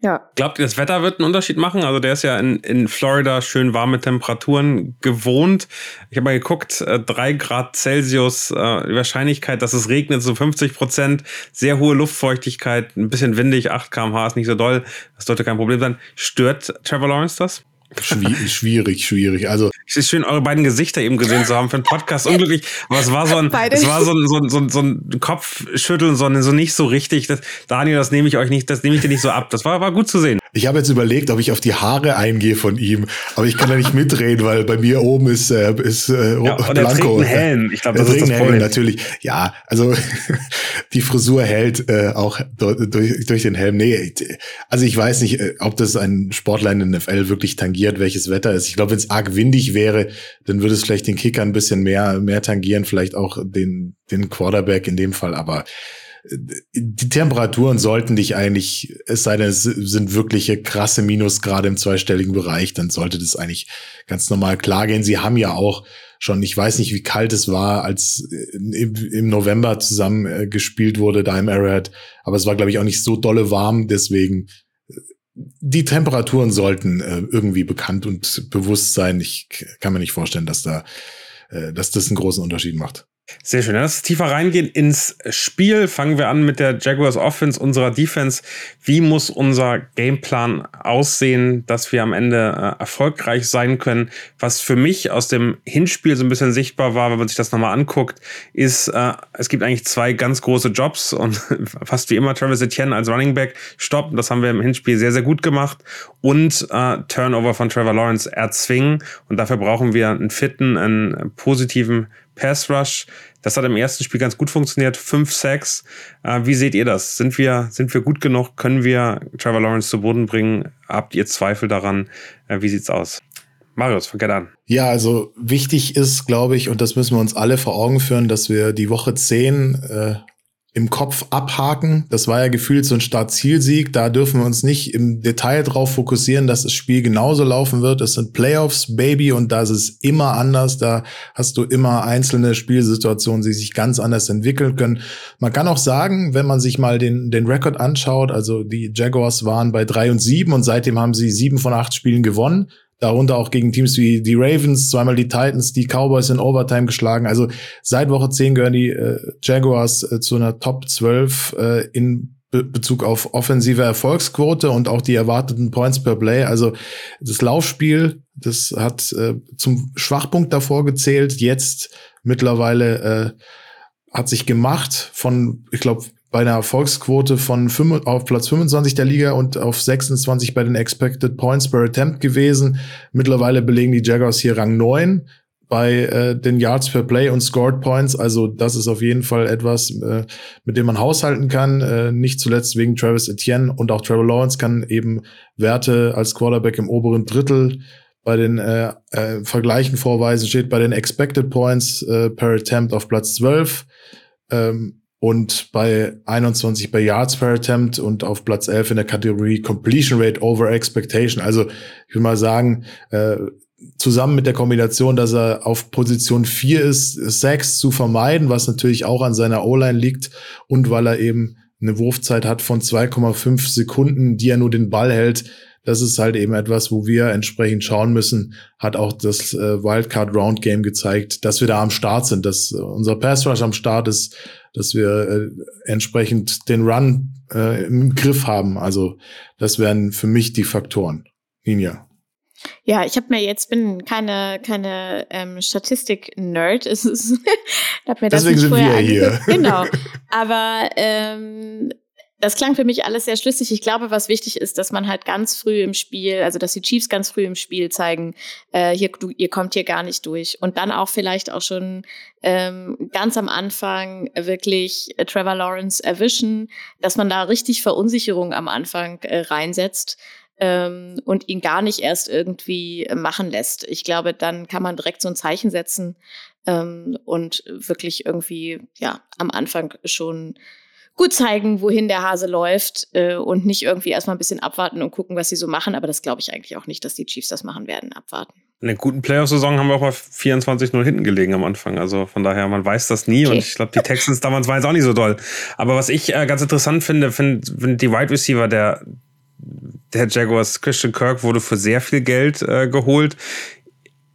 ja. Glaubt ihr, das Wetter wird einen Unterschied machen? Also, der ist ja in, in Florida schön warme Temperaturen gewohnt. Ich habe mal geguckt, äh, drei Grad Celsius, äh, Wahrscheinlichkeit, dass es regnet, so 50 Prozent, sehr hohe Luftfeuchtigkeit, ein bisschen windig, 8 kmh ist nicht so doll. Das sollte kein Problem sein. Stört Trevor Lawrence das? Schwierig, schwierig, schwierig. Also es ist schön, eure beiden Gesichter eben gesehen zu haben für einen Podcast. Unglücklich, aber es war so ein, es war so ein, so ein, so ein, so ein Kopfschütteln, sondern so nicht so richtig. Das, Daniel, das nehme ich euch nicht, das nehme ich dir nicht so ab. Das war, war gut zu sehen. Ich habe jetzt überlegt, ob ich auf die Haare eingehe von ihm, aber ich kann da nicht mitreden, weil bei mir oben ist äh, ist äh, ja, und Blanco. Er trägt einen Helm. Ich glaube, das ist das Helm natürlich. Ja, also die Frisur hält äh, auch durch, durch den Helm. Nee, also ich weiß nicht, äh, ob das ein Sportler in der NFL wirklich tangiert, welches Wetter ist. Ich glaube, wenn es arg windig wäre, dann würde es vielleicht den Kicker ein bisschen mehr mehr tangieren, vielleicht auch den den Quarterback in dem Fall, aber die Temperaturen sollten dich eigentlich, es sei denn, es sind wirkliche krasse Minusgrade im zweistelligen Bereich, dann sollte das eigentlich ganz normal klar gehen. Sie haben ja auch schon, ich weiß nicht, wie kalt es war, als im November zusammen äh, gespielt wurde da im Arrowhead, aber es war, glaube ich, auch nicht so dolle warm, deswegen äh, die Temperaturen sollten äh, irgendwie bekannt und bewusst sein. Ich kann mir nicht vorstellen, dass da, dass das einen großen Unterschied macht. Sehr schön. Lass uns tiefer reingehen ins Spiel. Fangen wir an mit der Jaguars Offense, unserer Defense. Wie muss unser Gameplan aussehen, dass wir am Ende äh, erfolgreich sein können? Was für mich aus dem Hinspiel so ein bisschen sichtbar war, wenn man sich das nochmal anguckt, ist, äh, es gibt eigentlich zwei ganz große Jobs und fast wie immer Travis Etienne als Running Back stoppen. Das haben wir im Hinspiel sehr, sehr gut gemacht. Und äh, Turnover von Trevor Lawrence erzwingen. Und dafür brauchen wir einen fitten, einen positiven Pass Rush. Das hat im ersten Spiel ganz gut funktioniert. Fünf Sacks. Äh, wie seht ihr das? Sind wir, sind wir gut genug? Können wir Trevor Lawrence zu Boden bringen? Habt ihr Zweifel daran? Äh, wie sieht's aus? Marius, fang gerne an. Ja, also wichtig ist, glaube ich, und das müssen wir uns alle vor Augen führen, dass wir die Woche 10 äh, im Kopf abhaken. Das war ja gefühlt so ein Start-Ziel-Sieg. Da dürfen wir uns nicht im Detail drauf fokussieren, dass das Spiel genauso laufen wird. Es sind Playoffs, Baby, und da ist es immer anders. Da hast du immer einzelne Spielsituationen, die sich ganz anders entwickeln können. Man kann auch sagen, wenn man sich mal den, den Rekord anschaut, also die Jaguars waren bei drei und sieben und seitdem haben sie sieben von acht Spielen gewonnen. Darunter auch gegen Teams wie die Ravens, zweimal die Titans, die Cowboys in Overtime geschlagen. Also seit Woche 10 gehören die äh, Jaguars äh, zu einer Top 12 äh, in Be Bezug auf offensive Erfolgsquote und auch die erwarteten Points per Play. Also das Laufspiel, das hat äh, zum Schwachpunkt davor gezählt. Jetzt mittlerweile äh, hat sich gemacht von, ich glaube, bei einer Erfolgsquote von 5, auf Platz 25 der Liga und auf 26 bei den Expected Points per Attempt gewesen. Mittlerweile belegen die Jaguars hier Rang 9 bei äh, den Yards per Play und Scored Points. Also das ist auf jeden Fall etwas, äh, mit dem man haushalten kann. Äh, nicht zuletzt wegen Travis Etienne und auch Trevor Lawrence kann eben Werte als Quarterback im oberen Drittel bei den äh, äh, Vergleichen vorweisen. Steht bei den Expected Points äh, per Attempt auf Platz 12. Ähm, und bei 21 bei Yards per Attempt und auf Platz 11 in der Kategorie Completion Rate over Expectation. Also ich will mal sagen, äh, zusammen mit der Kombination, dass er auf Position 4 ist, Sacks zu vermeiden, was natürlich auch an seiner O-Line liegt und weil er eben eine Wurfzeit hat von 2,5 Sekunden, die er nur den Ball hält. Das ist halt eben etwas, wo wir entsprechend schauen müssen, hat auch das äh, Wildcard Round Game gezeigt, dass wir da am Start sind, dass unser Pass Rush am Start ist, dass wir äh, entsprechend den Run äh, im Griff haben. Also das wären für mich die Faktoren. Ninja. Ja, ich habe mir jetzt bin keine keine ähm, Statistik-Nerd. Es ist, hab mir das Deswegen sind wir hier. Genau. Aber ähm, das klang für mich alles sehr schlüssig. Ich glaube, was wichtig ist, dass man halt ganz früh im Spiel, also dass die Chiefs ganz früh im Spiel zeigen, äh, hier, du, ihr kommt hier gar nicht durch. Und dann auch vielleicht auch schon ähm, ganz am Anfang wirklich äh, Trevor Lawrence erwischen, dass man da richtig Verunsicherung am Anfang äh, reinsetzt ähm, und ihn gar nicht erst irgendwie machen lässt. Ich glaube, dann kann man direkt so ein Zeichen setzen ähm, und wirklich irgendwie ja am Anfang schon gut zeigen, wohin der Hase läuft äh, und nicht irgendwie erstmal ein bisschen abwarten und gucken, was sie so machen. Aber das glaube ich eigentlich auch nicht, dass die Chiefs das machen werden, abwarten. In der guten Playoff-Saison haben wir auch mal 24-0 hinten gelegen am Anfang. Also von daher, man weiß das nie. Okay. Und ich glaube, die Texans damals waren jetzt auch nicht so doll. Aber was ich äh, ganz interessant finde, finde find die Wide Receiver der, der Jaguars, Christian Kirk, wurde für sehr viel Geld äh, geholt.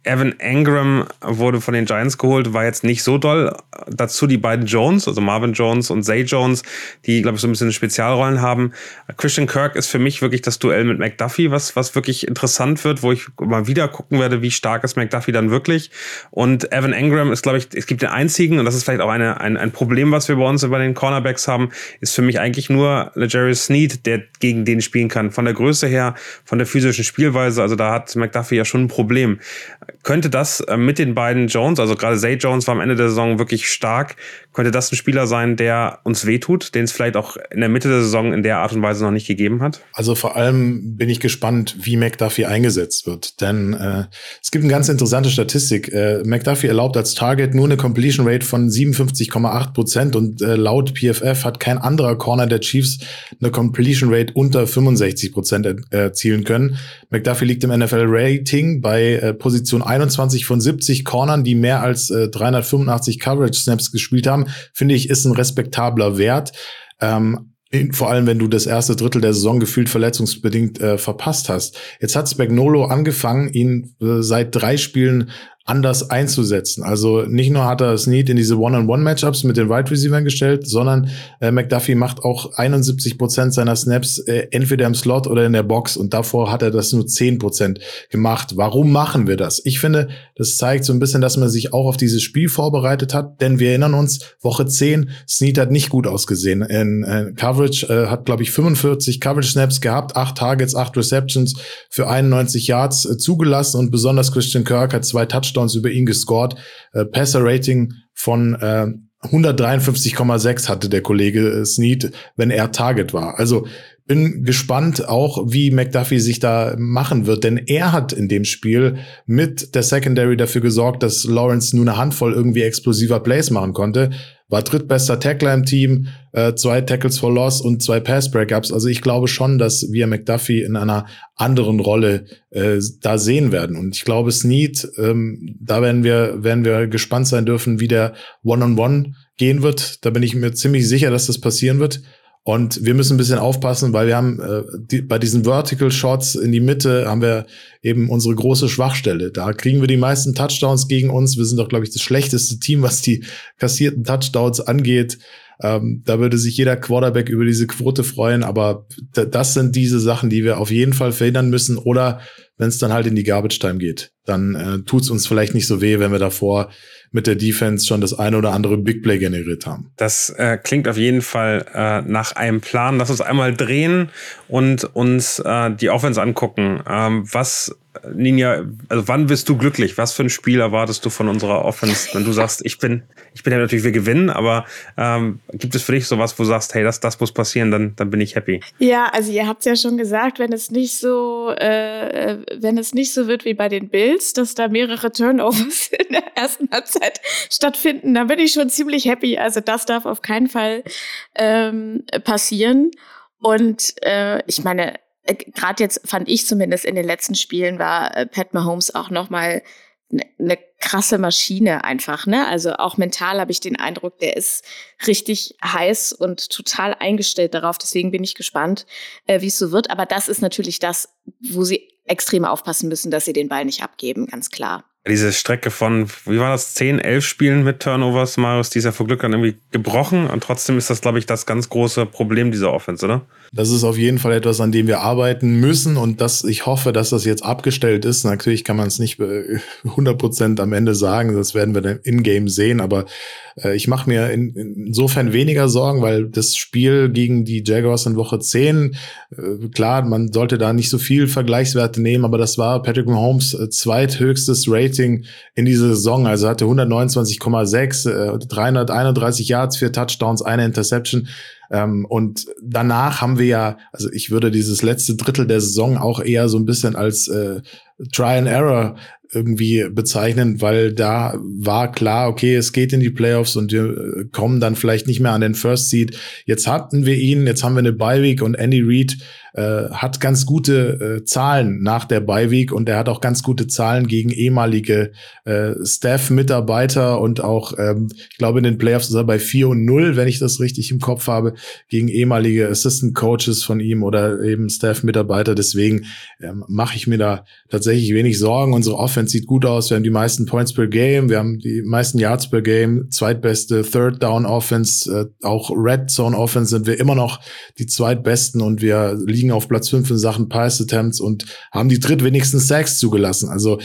Evan Engram wurde von den Giants geholt, war jetzt nicht so doll. Dazu die beiden Jones, also Marvin Jones und Zay Jones, die, glaube ich, so ein bisschen Spezialrollen haben. Christian Kirk ist für mich wirklich das Duell mit McDuffie, was, was wirklich interessant wird, wo ich mal wieder gucken werde, wie stark ist McDuffie dann wirklich. Und Evan Engram ist, glaube ich, es gibt den einzigen, und das ist vielleicht auch eine, ein, ein Problem, was wir bei uns über den Cornerbacks haben, ist für mich eigentlich nur Legarius Sneed, der gegen den spielen kann. Von der Größe her, von der physischen Spielweise, also da hat McDuffie ja schon ein Problem könnte das äh, mit den beiden Jones, also gerade Zay Jones war am Ende der Saison wirklich stark, könnte das ein Spieler sein, der uns wehtut, den es vielleicht auch in der Mitte der Saison in der Art und Weise noch nicht gegeben hat? Also vor allem bin ich gespannt, wie McDuffie eingesetzt wird. Denn äh, es gibt eine ganz interessante Statistik. Äh, McDuffie erlaubt als Target nur eine Completion Rate von 57,8 Prozent und äh, laut PFF hat kein anderer Corner der Chiefs eine Completion Rate unter 65 Prozent erzielen können. McDuffie liegt im NFL Rating bei äh, Position 21 von 70 Cornern, die mehr als äh, 385 Coverage Snaps gespielt haben finde ich, ist ein respektabler Wert. Ähm, vor allem, wenn du das erste Drittel der Saison gefühlt verletzungsbedingt äh, verpasst hast. Jetzt hat Spagnolo angefangen, ihn äh, seit drei Spielen anders einzusetzen. Also nicht nur hat er Snead in diese One-on-One-Matchups mit den Wide Receivers gestellt, sondern äh, McDuffie macht auch 71 Prozent seiner Snaps äh, entweder im Slot oder in der Box und davor hat er das nur 10 Prozent gemacht. Warum machen wir das? Ich finde, das zeigt so ein bisschen, dass man sich auch auf dieses Spiel vorbereitet hat, denn wir erinnern uns, Woche 10, Snead hat nicht gut ausgesehen. In äh, Coverage äh, hat, glaube ich, 45 Coverage-Snaps gehabt, 8 Targets, 8 Receptions für 91 Yards äh, zugelassen und besonders Christian Kirk hat zwei Touchdowns Touchdowns über ihn gescored. Äh, Passer-Rating von äh, 153,6 hatte der Kollege äh, Snead, wenn er Target war. Also bin gespannt auch, wie McDuffie sich da machen wird, denn er hat in dem Spiel mit der Secondary dafür gesorgt, dass Lawrence nur eine Handvoll irgendwie explosiver Plays machen konnte war drittbester Tackler im Team, äh, zwei Tackles for Loss und zwei Pass-Breakups. Also ich glaube schon, dass wir McDuffie in einer anderen Rolle äh, da sehen werden. Und ich glaube, Snead, ähm, da werden wir, werden wir gespannt sein dürfen, wie der One-on-One -on -One gehen wird. Da bin ich mir ziemlich sicher, dass das passieren wird. Und wir müssen ein bisschen aufpassen, weil wir haben äh, die, bei diesen Vertical Shots in die Mitte haben wir eben unsere große Schwachstelle. Da kriegen wir die meisten Touchdowns gegen uns. Wir sind doch, glaube ich, das schlechteste Team, was die kassierten Touchdowns angeht. Ähm, da würde sich jeder Quarterback über diese Quote freuen, aber das sind diese Sachen, die wir auf jeden Fall verhindern müssen. Oder wenn es dann halt in die Garbage Time geht, dann äh, tut es uns vielleicht nicht so weh, wenn wir davor mit der Defense schon das eine oder andere Big Play generiert haben. Das äh, klingt auf jeden Fall äh, nach einem Plan. Lass uns einmal drehen und uns äh, die Offense angucken. Ähm, was Ninja, also wann bist du glücklich? Was für ein Spiel erwartest du von unserer Offense, wenn du sagst, ich bin, ich bin ja natürlich, wir gewinnen, aber ähm, gibt es für dich sowas, wo du sagst, hey, das, das muss passieren, dann, dann bin ich happy? Ja, also ihr habt es ja schon gesagt, wenn es nicht so, äh, wenn es nicht so wird wie bei den Bills, dass da mehrere Turnovers in der ersten Halbzeit stattfinden, dann bin ich schon ziemlich happy. Also das darf auf keinen Fall ähm, passieren. Und äh, ich meine, gerade jetzt fand ich zumindest in den letzten Spielen war äh, Pat Mahomes auch noch mal eine ne krasse Maschine einfach, ne? Also auch mental habe ich den Eindruck, der ist richtig heiß und total eingestellt darauf. Deswegen bin ich gespannt, äh, wie es so wird. Aber das ist natürlich das, wo sie extrem aufpassen müssen, dass sie den Ball nicht abgeben, ganz klar. Diese Strecke von, wie war das, 10, 11 Spielen mit Turnovers, Marius, die ist ja vor Glück dann irgendwie gebrochen. Und trotzdem ist das, glaube ich, das ganz große Problem dieser Offense, oder? Das ist auf jeden Fall etwas, an dem wir arbeiten müssen und das, ich hoffe, dass das jetzt abgestellt ist. Natürlich kann man es nicht 100 Prozent am Ende sagen, das werden wir dann in-game sehen, aber äh, ich mache mir in, insofern weniger Sorgen, weil das Spiel gegen die Jaguars in Woche 10, äh, klar, man sollte da nicht so viel Vergleichswerte nehmen, aber das war Patrick Mahomes äh, zweithöchstes Rating in dieser Saison, also hatte 129,6, 331 Yards, vier Touchdowns, eine Interception. Ähm, und danach haben wir ja, also ich würde dieses letzte Drittel der Saison auch eher so ein bisschen als äh, Try and Error irgendwie bezeichnen, weil da war klar, okay, es geht in die Playoffs und wir äh, kommen dann vielleicht nicht mehr an den First Seed. Jetzt hatten wir ihn, jetzt haben wir eine Bye Week und Andy Reid äh, hat ganz gute äh, Zahlen nach der Beiweg und er hat auch ganz gute Zahlen gegen ehemalige äh, Staff-Mitarbeiter und auch, ähm, ich glaube, in den Playoffs ist er bei 4 und 0, wenn ich das richtig im Kopf habe, gegen ehemalige Assistant Coaches von ihm oder eben Staff-Mitarbeiter. Deswegen ähm, mache ich mir da tatsächlich wenig Sorgen. Unsere Offense sieht gut aus. Wir haben die meisten Points per Game, wir haben die meisten Yards per Game, zweitbeste Third Down Offense, äh, auch Red Zone Offense sind wir immer noch die zweitbesten und wir liegen auf Platz 5 in Sachen Pass Attempts und haben die drittwenigsten Sacks zugelassen. Also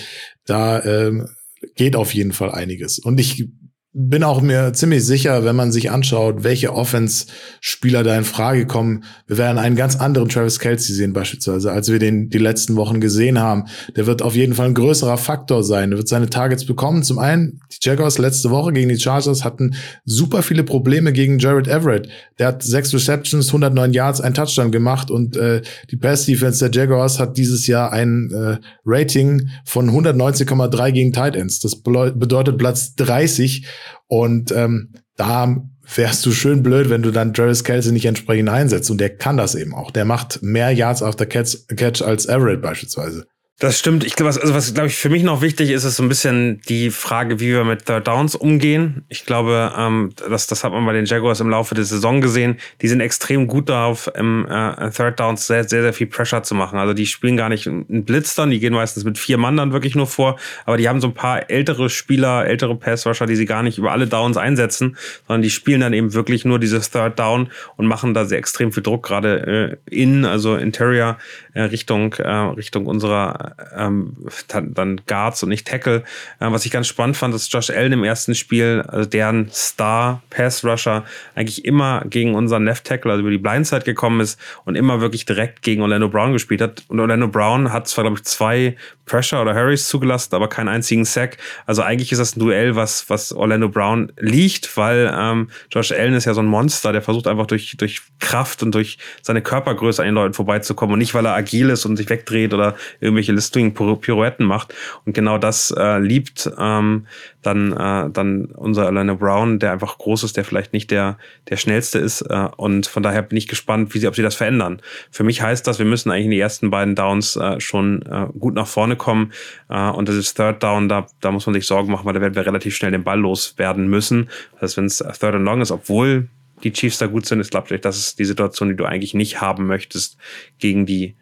da ähm, geht auf jeden Fall einiges. Und ich bin auch mir ziemlich sicher, wenn man sich anschaut, welche Offense-Spieler da in Frage kommen. Wir werden einen ganz anderen Travis Kelsey sehen beispielsweise, als wir den die letzten Wochen gesehen haben. Der wird auf jeden Fall ein größerer Faktor sein. Er wird seine Targets bekommen. Zum einen, die Jaguars letzte Woche gegen die Chargers hatten super viele Probleme gegen Jared Everett. Der hat sechs Receptions, 109 Yards, ein Touchdown gemacht und äh, die Pass-Defense der Jaguars hat dieses Jahr ein äh, Rating von 119,3 gegen Tight Ends. Das bedeutet Platz 30 und ähm, da wärst du schön blöd, wenn du dann Travis Kelsey nicht entsprechend einsetzt. Und der kann das eben auch. Der macht mehr Yards after Catch, Catch als Everett beispielsweise. Das stimmt. Ich glaube, also was glaube ich für mich noch wichtig ist, ist so ein bisschen die Frage, wie wir mit Third Downs umgehen. Ich glaube, ähm, das, das hat man bei den Jaguars im Laufe der Saison gesehen. Die sind extrem gut darauf, im äh, Third Downs sehr, sehr, sehr viel Pressure zu machen. Also die spielen gar nicht einen Blitz dann, die gehen meistens mit vier Mann dann wirklich nur vor, aber die haben so ein paar ältere Spieler, ältere Passrusher, die sie gar nicht über alle Downs einsetzen, sondern die spielen dann eben wirklich nur dieses Third Down und machen da sehr extrem viel Druck, gerade äh, in, also Interior äh, Richtung, äh, Richtung unserer ähm, dann, dann Guards und nicht Tackle. Äh, was ich ganz spannend fand, ist Josh Allen im ersten Spiel, also deren Star Pass Rusher, eigentlich immer gegen unseren Left Tackle, also über die Blindside gekommen ist und immer wirklich direkt gegen Orlando Brown gespielt hat. Und Orlando Brown hat zwar, glaube ich, zwei Pressure oder Harrys zugelassen, aber keinen einzigen Sack. Also eigentlich ist das ein Duell, was, was Orlando Brown liegt, weil ähm, Josh Allen ist ja so ein Monster, der versucht einfach durch, durch Kraft und durch seine Körpergröße an den Leuten vorbeizukommen und nicht, weil er agil ist und sich wegdreht oder irgendwelche Listing Pirouetten macht. Und genau das äh, liebt ähm, dann, äh, dann unser Orlando Brown, der einfach groß ist, der vielleicht nicht der, der schnellste ist. Äh, und von daher bin ich gespannt, wie sie, ob sie das verändern. Für mich heißt das, wir müssen eigentlich in die ersten beiden Downs äh, schon äh, gut nach vorne kommen. Äh, und das ist Third Down, da, da muss man sich Sorgen machen, weil da werden wir relativ schnell den Ball loswerden müssen. Das heißt, wenn es Third and Long ist, obwohl die Chiefs da gut sind, ist, glaube ich, das ist die Situation, die du eigentlich nicht haben möchtest gegen die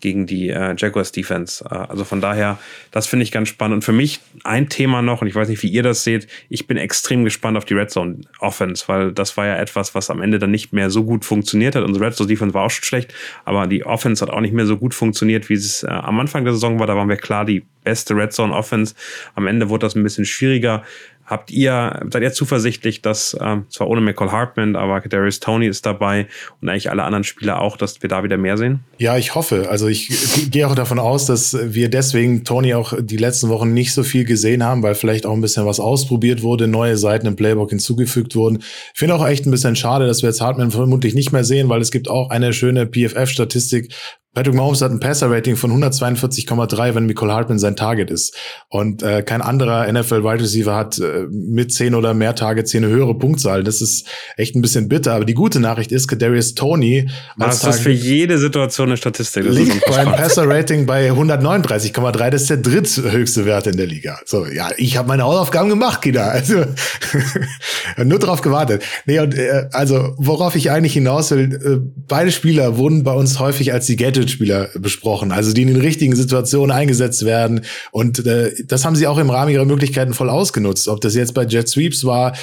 gegen die äh, Jaguars Defense. Äh, also von daher, das finde ich ganz spannend. Und für mich ein Thema noch, und ich weiß nicht, wie ihr das seht, ich bin extrem gespannt auf die Red Zone Offense, weil das war ja etwas, was am Ende dann nicht mehr so gut funktioniert hat. Unsere Red Zone Defense war auch schon schlecht, aber die Offense hat auch nicht mehr so gut funktioniert, wie es äh, am Anfang der Saison war. Da waren wir klar die beste Red Zone Offense. Am Ende wurde das ein bisschen schwieriger. Habt ihr, seid ihr zuversichtlich, dass ähm, zwar ohne Michael Hartman, aber Darius Tony ist dabei und eigentlich alle anderen Spieler auch, dass wir da wieder mehr sehen? Ja, ich hoffe. Also ich gehe auch davon aus, dass wir deswegen Tony auch die letzten Wochen nicht so viel gesehen haben, weil vielleicht auch ein bisschen was ausprobiert wurde, neue Seiten im Playbook hinzugefügt wurden. Ich finde auch echt ein bisschen schade, dass wir jetzt Hartman vermutlich nicht mehr sehen, weil es gibt auch eine schöne PFF-Statistik, Patrick Mahomes hat ein Passer-Rating von 142,3, wenn Nicole Hartman sein Target ist. Und äh, kein anderer NFL-Wide Receiver hat äh, mit zehn oder mehr Targets hier eine höhere Punktzahl. Das ist echt ein bisschen bitter. Aber die gute Nachricht ist, Kadarius Tony als das ist für jede Situation eine Statistik. Das liegt bei einem Passer-Rating bei 139,3. Das ist der dritthöchste Wert in der Liga. So, ja, ich habe meine Hausaufgaben gemacht, Kinder. Also nur drauf gewartet. Nee, und äh, also worauf ich eigentlich hinaus will, äh, beide Spieler wurden bei uns häufig als die Gadget Spieler besprochen, also die in den richtigen Situationen eingesetzt werden. Und äh, das haben sie auch im Rahmen ihrer Möglichkeiten voll ausgenutzt. Ob das jetzt bei Jet Sweeps war,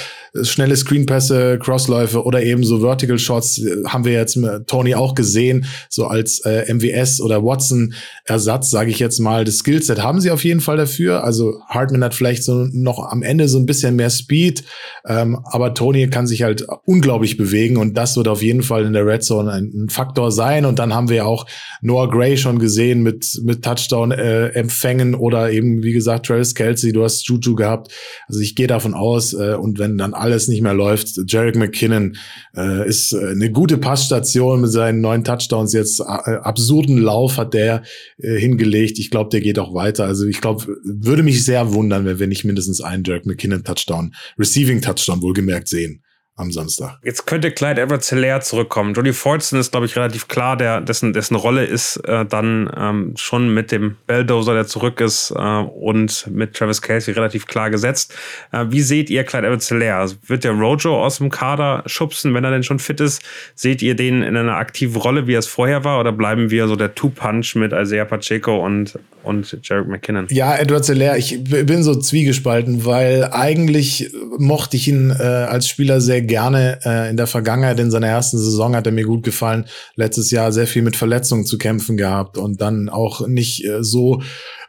schnelle Screenpässe, Crossläufe oder eben so Vertical Shots, äh, haben wir jetzt mit Tony auch gesehen, so als äh, MWS oder Watson Ersatz, sage ich jetzt mal. Das Skillset haben sie auf jeden Fall dafür. Also Hartman hat vielleicht so noch am Ende so ein bisschen mehr Speed, ähm, aber Tony kann sich halt unglaublich bewegen und das wird auf jeden Fall in der Red Zone ein, ein Faktor sein. Und dann haben wir auch Noah Gray schon gesehen mit, mit Touchdown-Empfängen äh, oder eben, wie gesagt, Travis Kelsey, du hast Juju gehabt. Also ich gehe davon aus, äh, und wenn dann alles nicht mehr läuft, Jarek McKinnon äh, ist äh, eine gute Passstation mit seinen neuen Touchdowns jetzt. Äh, absurden Lauf hat der äh, hingelegt. Ich glaube, der geht auch weiter. Also ich glaube, würde mich sehr wundern, wenn wir nicht mindestens einen Jarek McKinnon Touchdown, Receiving Touchdown wohlgemerkt sehen am Samstag. Jetzt könnte Clyde Edwards Hilaire zurückkommen. Jody Fortson ist, glaube ich, relativ klar, der, dessen, dessen Rolle ist äh, dann ähm, schon mit dem Belldozer, der zurück ist, äh, und mit Travis Casey relativ klar gesetzt. Äh, wie seht ihr Clyde Edwards Hilaire? Also wird der Rojo aus dem Kader schubsen, wenn er denn schon fit ist? Seht ihr den in einer aktiven Rolle, wie er es vorher war, oder bleiben wir so der Two-Punch mit Isaiah Pacheco und und Jarek McKinnon. Ja, Edward Zeller, ich bin so zwiegespalten, weil eigentlich mochte ich ihn äh, als Spieler sehr gerne äh, in der Vergangenheit. In seiner ersten Saison hat er mir gut gefallen. Letztes Jahr sehr viel mit Verletzungen zu kämpfen gehabt und dann auch nicht äh, so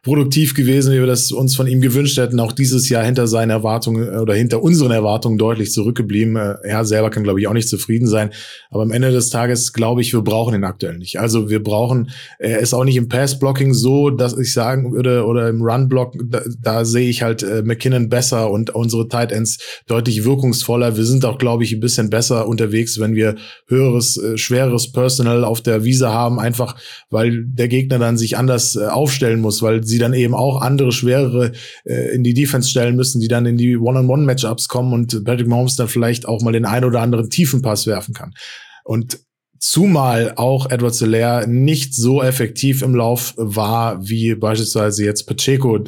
produktiv gewesen, wie wir das uns von ihm gewünscht hätten. Auch dieses Jahr hinter seinen Erwartungen äh, oder hinter unseren Erwartungen deutlich zurückgeblieben. Äh, er selber kann, glaube ich, auch nicht zufrieden sein. Aber am Ende des Tages glaube ich, wir brauchen ihn aktuell nicht. Also wir brauchen, er ist auch nicht im Pass-Blocking so, dass ich sagen würde, oder im Run-Block, da, da sehe ich halt äh, McKinnon besser und unsere Tight Ends deutlich wirkungsvoller. Wir sind auch, glaube ich, ein bisschen besser unterwegs, wenn wir höheres, schwereres Personal auf der Wiese haben, einfach weil der Gegner dann sich anders aufstellen muss, weil sie dann eben auch andere schwerere äh, in die Defense stellen müssen, die dann in die One-on-One-Matchups kommen und Patrick Mahomes dann vielleicht auch mal den ein oder anderen tiefen Pass werfen kann. Und Zumal auch Edward Soler nicht so effektiv im Lauf war, wie beispielsweise jetzt Pacheco,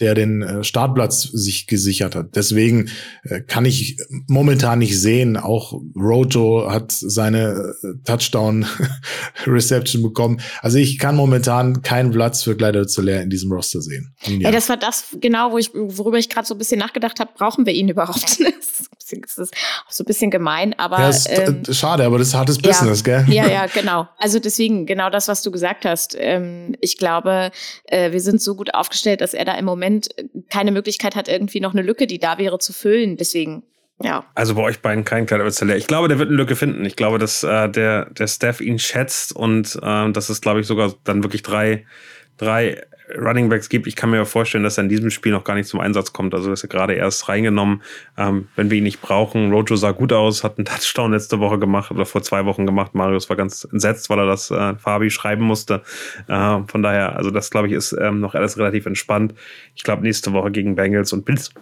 der den äh, Startplatz sich gesichert hat. Deswegen äh, kann ich momentan nicht sehen. Auch Rojo hat seine äh, Touchdown-Reception bekommen. Also ich kann momentan keinen Platz für Edward Soler in diesem Roster sehen. Ja, das war das genau, wo ich, worüber ich gerade so ein bisschen nachgedacht habe. Brauchen wir ihn überhaupt? das ist so ein bisschen gemein, aber ja, ist, ähm, schade, aber das ist hartes Business, ja, gell? Ja, ja, genau. Also deswegen genau das, was du gesagt hast. Ähm, ich glaube, äh, wir sind so gut aufgestellt, dass er da im Moment keine Möglichkeit hat, irgendwie noch eine Lücke, die da wäre, zu füllen. Deswegen ja. Also bei euch beiden kein kleiner Überzeller. Ich glaube, der wird eine Lücke finden. Ich glaube, dass äh, der, der Staff ihn schätzt und äh, dass es, glaube ich, sogar dann wirklich drei, drei Running Backs gibt. Ich kann mir vorstellen, dass er in diesem Spiel noch gar nicht zum Einsatz kommt. Also ist er gerade erst reingenommen, ähm, wenn wir ihn nicht brauchen. Rojo sah gut aus, hat einen Touchdown letzte Woche gemacht oder vor zwei Wochen gemacht. Marius war ganz entsetzt, weil er das äh, Fabi schreiben musste. Äh, von daher, also das glaube ich ist ähm, noch alles relativ entspannt. Ich glaube nächste Woche gegen Bengals und Bills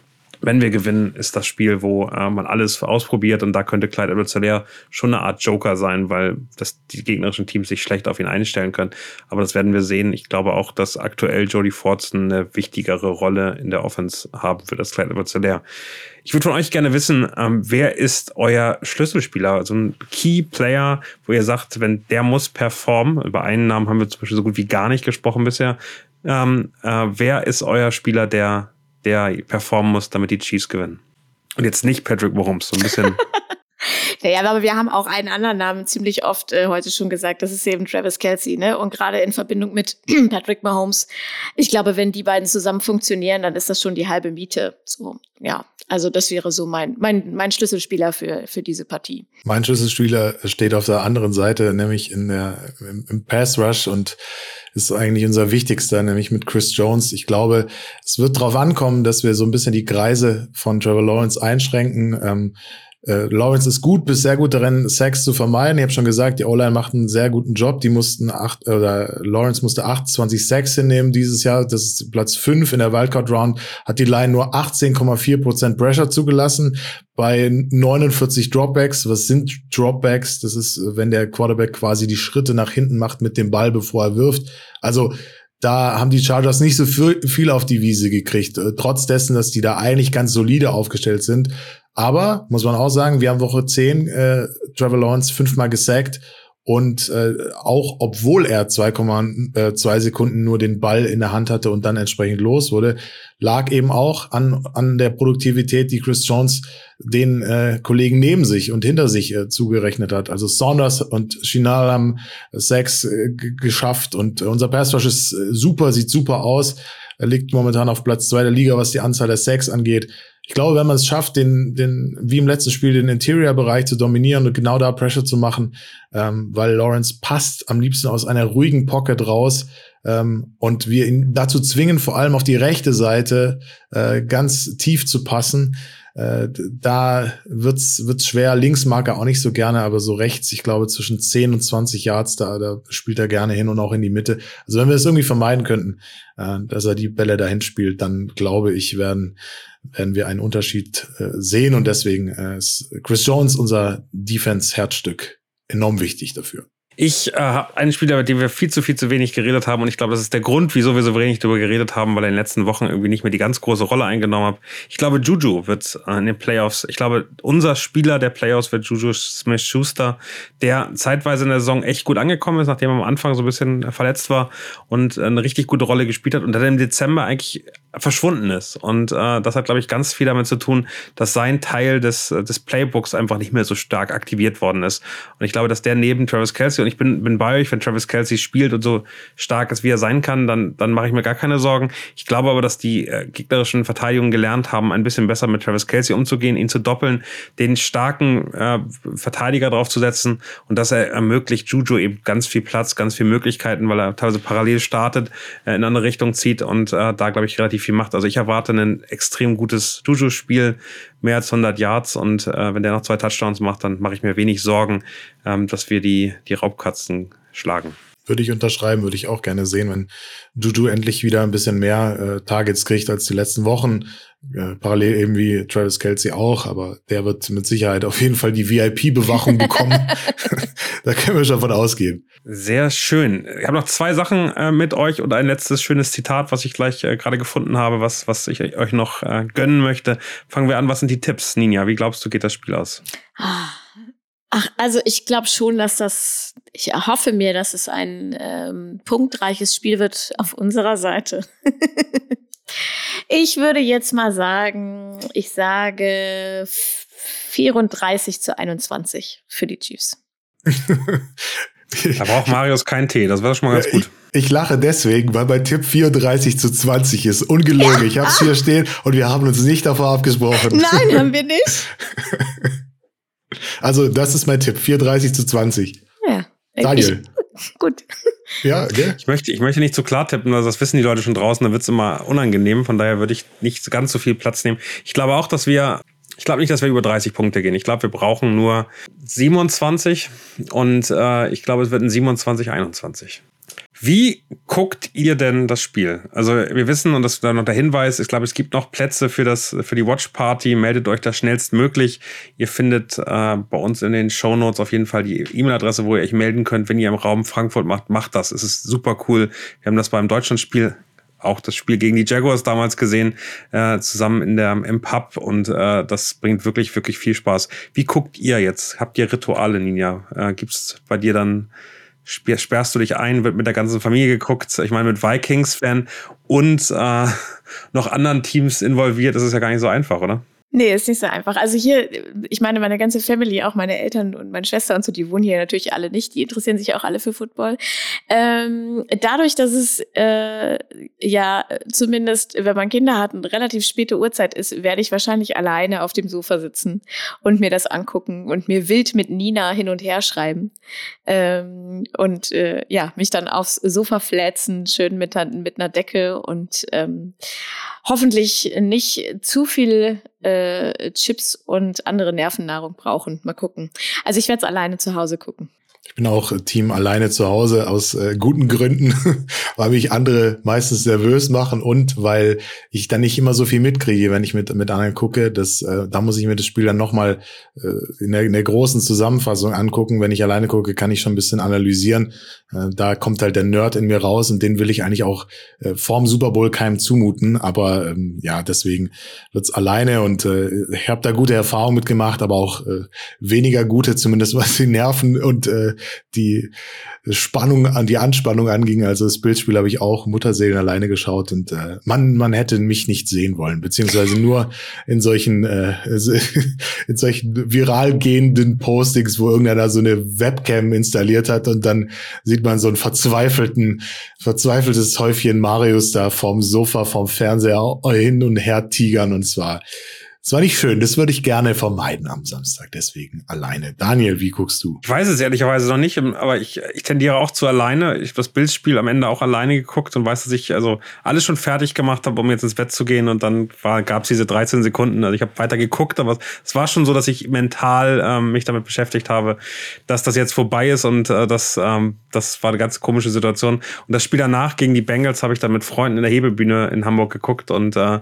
wenn wir gewinnen, ist das Spiel, wo äh, man alles ausprobiert und da könnte Clyde edwards schon eine Art Joker sein, weil das die gegnerischen Teams sich schlecht auf ihn einstellen können. Aber das werden wir sehen. Ich glaube auch, dass aktuell Jody Fortson eine wichtigere Rolle in der Offense haben wird als Clyde edwards Ich würde von euch gerne wissen, ähm, wer ist euer Schlüsselspieler, also ein Key Player, wo ihr sagt, wenn der muss performen, über einen Namen haben wir zum Beispiel so gut wie gar nicht gesprochen bisher. Ähm, äh, wer ist euer Spieler, der der performen muss, damit die Chiefs gewinnen. Und jetzt nicht Patrick Mahomes, so ein bisschen. naja, aber wir haben auch einen anderen Namen ziemlich oft äh, heute schon gesagt. Das ist eben Travis Kelsey, ne? Und gerade in Verbindung mit Patrick Mahomes. Ich glaube, wenn die beiden zusammen funktionieren, dann ist das schon die halbe Miete. So, ja. Also das wäre so mein, mein, mein Schlüsselspieler für, für diese Partie. Mein Schlüsselspieler steht auf der anderen Seite, nämlich in der, im, im Pass Rush und ist eigentlich unser wichtigster, nämlich mit Chris Jones. Ich glaube, es wird darauf ankommen, dass wir so ein bisschen die Kreise von Trevor Lawrence einschränken. Ähm, äh, Lawrence ist gut bis sehr gut darin, Sex zu vermeiden. Ich habe schon gesagt, die O-Line macht einen sehr guten Job. Die mussten acht, oder Lawrence musste 28 Sex hinnehmen dieses Jahr. Das ist Platz fünf in der Wildcard Round. Hat die Line nur 18,4 Prozent Pressure zugelassen bei 49 Dropbacks. Was sind Dropbacks? Das ist, wenn der Quarterback quasi die Schritte nach hinten macht mit dem Ball, bevor er wirft. Also da haben die Chargers nicht so viel auf die Wiese gekriegt, äh, trotz dessen, dass die da eigentlich ganz solide aufgestellt sind. Aber muss man auch sagen, wir haben Woche 10 äh, Trevor Lawrence fünfmal gesackt und äh, auch obwohl er 2,2 äh, Sekunden nur den Ball in der Hand hatte und dann entsprechend los wurde, lag eben auch an, an der Produktivität, die Chris Jones den äh, Kollegen neben sich und hinter sich äh, zugerechnet hat. Also Saunders und Chinal haben Sacks äh, geschafft und unser Pass Rush ist äh, super, sieht super aus. Er liegt momentan auf Platz zwei der Liga, was die Anzahl der Sacks angeht ich glaube, wenn man es schafft, den, den, wie im letzten Spiel, den Interior-Bereich zu dominieren und genau da Pressure zu machen, ähm, weil Lawrence passt am liebsten aus einer ruhigen Pocket raus ähm, und wir ihn dazu zwingen, vor allem auf die rechte Seite äh, ganz tief zu passen. Äh, da wird's wird's schwer. Links mag er auch nicht so gerne, aber so rechts, ich glaube, zwischen 10 und 20 Yards, da, da spielt er gerne hin und auch in die Mitte. Also wenn wir es irgendwie vermeiden könnten, äh, dass er die Bälle dahin spielt, dann glaube ich, werden werden wir einen Unterschied äh, sehen und deswegen äh, ist Chris Jones unser Defense-Herzstück enorm wichtig dafür. Ich äh, habe einen Spieler, mit dem wir viel zu viel zu wenig geredet haben und ich glaube, das ist der Grund, wieso wir so wenig darüber geredet haben, weil er in den letzten Wochen irgendwie nicht mehr die ganz große Rolle eingenommen hat. Ich glaube, Juju wird äh, in den Playoffs, ich glaube, unser Spieler der Playoffs wird Juju Smith-Schuster, der zeitweise in der Saison echt gut angekommen ist, nachdem er am Anfang so ein bisschen verletzt war und eine richtig gute Rolle gespielt hat und dann im Dezember eigentlich verschwunden ist. Und äh, das hat, glaube ich, ganz viel damit zu tun, dass sein Teil des, des Playbooks einfach nicht mehr so stark aktiviert worden ist. Und ich glaube, dass der neben Travis Kelsey und ich bin, bin bei euch, wenn Travis Kelsey spielt und so stark ist, wie er sein kann, dann, dann mache ich mir gar keine Sorgen. Ich glaube aber, dass die äh, gegnerischen Verteidigungen gelernt haben, ein bisschen besser mit Travis Kelsey umzugehen, ihn zu doppeln, den starken äh, Verteidiger draufzusetzen und dass er ermöglicht Juju eben ganz viel Platz, ganz viel Möglichkeiten, weil er teilweise parallel startet, äh, in eine andere Richtung zieht und äh, da, glaube ich, relativ viel macht. Also ich erwarte ein extrem gutes Juju-Spiel, mehr als 100 Yards und äh, wenn der noch zwei Touchdowns macht, dann mache ich mir wenig Sorgen, ähm, dass wir die, die Raubkatzen schlagen. Würde ich unterschreiben, würde ich auch gerne sehen, wenn Juju endlich wieder ein bisschen mehr äh, Targets kriegt als die letzten Wochen. Äh, parallel eben wie Travis Kelsey auch, aber der wird mit Sicherheit auf jeden Fall die VIP-Bewachung bekommen. da können wir schon von ausgehen. Sehr schön. Ich habe noch zwei Sachen äh, mit euch und ein letztes schönes Zitat, was ich gleich äh, gerade gefunden habe, was, was ich euch noch äh, gönnen möchte. Fangen wir an. Was sind die Tipps, Ninja? Wie glaubst du, geht das Spiel aus? Ach, also ich glaube schon, dass das, ich erhoffe mir, dass es ein ähm, punktreiches Spiel wird auf unserer Seite. Ich würde jetzt mal sagen, ich sage 34 zu 21 für die Chiefs. da braucht Marius keinen Tee, das wäre schon mal ganz gut. Ich, lache deswegen, weil mein Tipp 34 zu 20 ist. Ungelogen. Ja. Ich habe es hier stehen und wir haben uns nicht davor abgesprochen. Nein, haben wir nicht. Also, das ist mein Tipp. 34 zu 20. Ja. Daniel. Ich, gut. Ja, okay. Ich möchte, ich möchte nicht zu klar tippen, also das wissen die Leute schon draußen, da wird es immer unangenehm. Von daher würde ich nicht ganz so viel Platz nehmen. Ich glaube auch, dass wir, ich glaube nicht, dass wir über 30 Punkte gehen. Ich glaube, wir brauchen nur 27 und äh, ich glaube, es wird ein 27, 21. Wie guckt ihr denn das Spiel? Also wir wissen, und das ist dann noch der Hinweis, ich glaube, es gibt noch Plätze für, das, für die Watch Party. Meldet euch da schnellstmöglich. Ihr findet äh, bei uns in den Show Notes auf jeden Fall die E-Mail-Adresse, wo ihr euch melden könnt, wenn ihr im Raum Frankfurt macht. Macht das. Es ist super cool. Wir haben das beim Deutschlandspiel auch das Spiel gegen die Jaguars damals gesehen, äh, zusammen in der, im Pub und äh, das bringt wirklich, wirklich viel Spaß. Wie guckt ihr jetzt? Habt ihr Rituale, Ninja? Äh, Gibt es bei dir dann sperrst du dich ein, wird mit der ganzen Familie geguckt. Ich meine, mit Vikings-Fan und äh, noch anderen Teams involviert, ist es ja gar nicht so einfach, oder? Nee, ist nicht so einfach. Also hier, ich meine, meine ganze Family, auch meine Eltern und meine Schwester und so, die wohnen hier natürlich alle nicht. Die interessieren sich auch alle für Football. Ähm, dadurch, dass es äh, ja zumindest, wenn man Kinder hat, eine relativ späte Uhrzeit ist, werde ich wahrscheinlich alleine auf dem Sofa sitzen und mir das angucken und mir wild mit Nina hin und her schreiben. Ähm, und äh, ja, mich dann aufs Sofa flätzen, schön mit, mit einer Decke und ähm, hoffentlich nicht zu viel äh, Chips und andere Nervennahrung brauchen. Mal gucken. Also ich werde es alleine zu Hause gucken. Ich bin auch Team alleine zu Hause aus äh, guten Gründen, weil mich andere meistens nervös machen und weil ich dann nicht immer so viel mitkriege, wenn ich mit, mit anderen gucke. Das, äh, da muss ich mir das Spiel dann nochmal äh, in, der, in der großen Zusammenfassung angucken. Wenn ich alleine gucke, kann ich schon ein bisschen analysieren. Äh, da kommt halt der Nerd in mir raus und den will ich eigentlich auch äh, vorm Super Bowl keinem zumuten. Aber ähm, ja, deswegen wird's alleine und äh, ich habe da gute Erfahrungen mitgemacht, aber auch äh, weniger gute, zumindest was die Nerven und äh, die Spannung an die Anspannung anging. Also das Bildspiel habe ich auch Mutterseelen alleine geschaut und äh, man man hätte mich nicht sehen wollen, beziehungsweise nur in solchen äh, in solchen viral gehenden Postings, wo irgendeiner so eine Webcam installiert hat und dann sieht man so einen verzweifelten verzweifeltes Häufchen Marius da vom Sofa vom Fernseher hin und her tigern und zwar es war nicht schön. Das würde ich gerne vermeiden am Samstag. Deswegen alleine. Daniel, wie guckst du? Ich weiß es ehrlicherweise noch nicht, aber ich, ich tendiere auch zu alleine. Ich habe das Bildspiel am Ende auch alleine geguckt und weiß, dass ich also alles schon fertig gemacht habe, um jetzt ins Bett zu gehen. Und dann gab es diese 13 Sekunden. Also ich habe weiter geguckt, aber es war schon so, dass ich mental ähm, mich damit beschäftigt habe, dass das jetzt vorbei ist. Und äh, das, ähm, das war eine ganz komische Situation. Und das Spiel danach gegen die Bengals habe ich dann mit Freunden in der Hebebühne in Hamburg geguckt und äh,